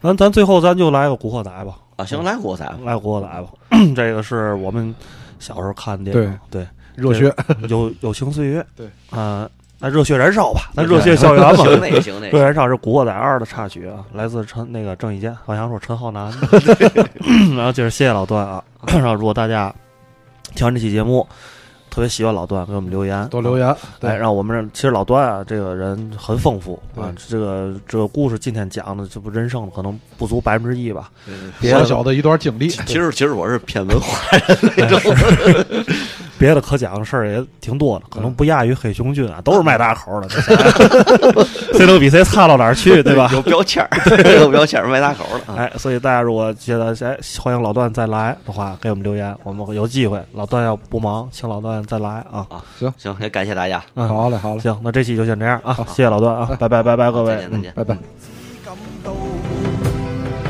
咱咱最后咱就来个古惑仔吧，啊，行，来古惑仔吧。来古惑仔吧。这个是我们小时候看的电影，对，热血，友友情岁月，对，啊，那热血燃烧吧，那热血校园吧。行那个行那个，热血燃烧是《古惑仔二》的插曲啊，来自陈那个郑伊健，好像说陈浩南。然后就是谢谢老段啊，然后如果大家听完这期节目，特别喜欢老段，给我们留言，多留言。对哎，让我们其实老段啊，这个人很丰富啊，这个这个故事今天讲的，这不人生可能不足百分之一吧。小小的一段经历，其实其实我是偏文化人那种，别的可讲的事儿也挺多的，可能不亚于黑熊军啊，都是卖大口的，谁都 比谁差到哪儿去，对吧？有标签儿，有标签儿卖大口的啊。哎，所以大家如果觉得哎欢迎老段再来的话，给我们留言，我们有机会。老段要不忙，请老段再来啊。行行，也感谢大家，嗯，好嘞，好嘞，行，那这期就先这样啊，谢谢老段啊，拜拜拜拜各位再。见再见。拜拜。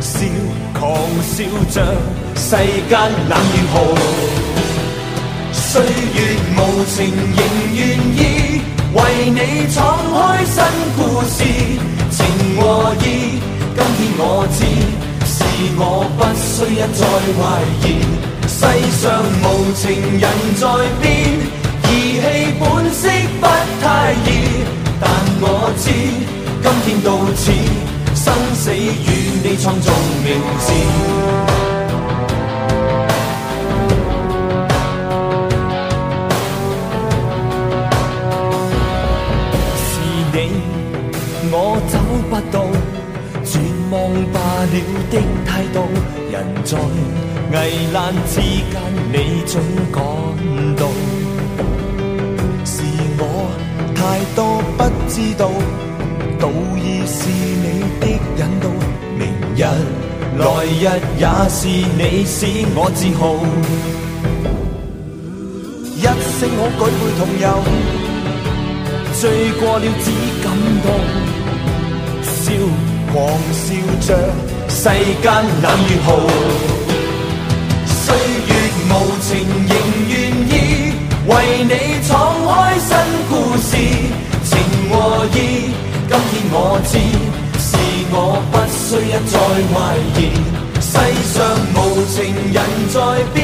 笑狂笑着世間冷與酷，岁月无情仍願意為你闖開新故事，情和义。今天我知，是我不需一再懷疑，世上無情人在變，義氣本色不太易，但我知今天到此。生死與你創造名字。到，絕望罷了的態度。人在危難之間，你總趕到。是我太多不知道。道義是你的引導，明日來日也是你使我自豪。一聲我舉杯同遊，醉過了只感動，狂笑着世間冷與酷。岁月無情仍願意為你闖開新故事，情和義。今天我知，是我不需一再懷疑。世上無情人在变，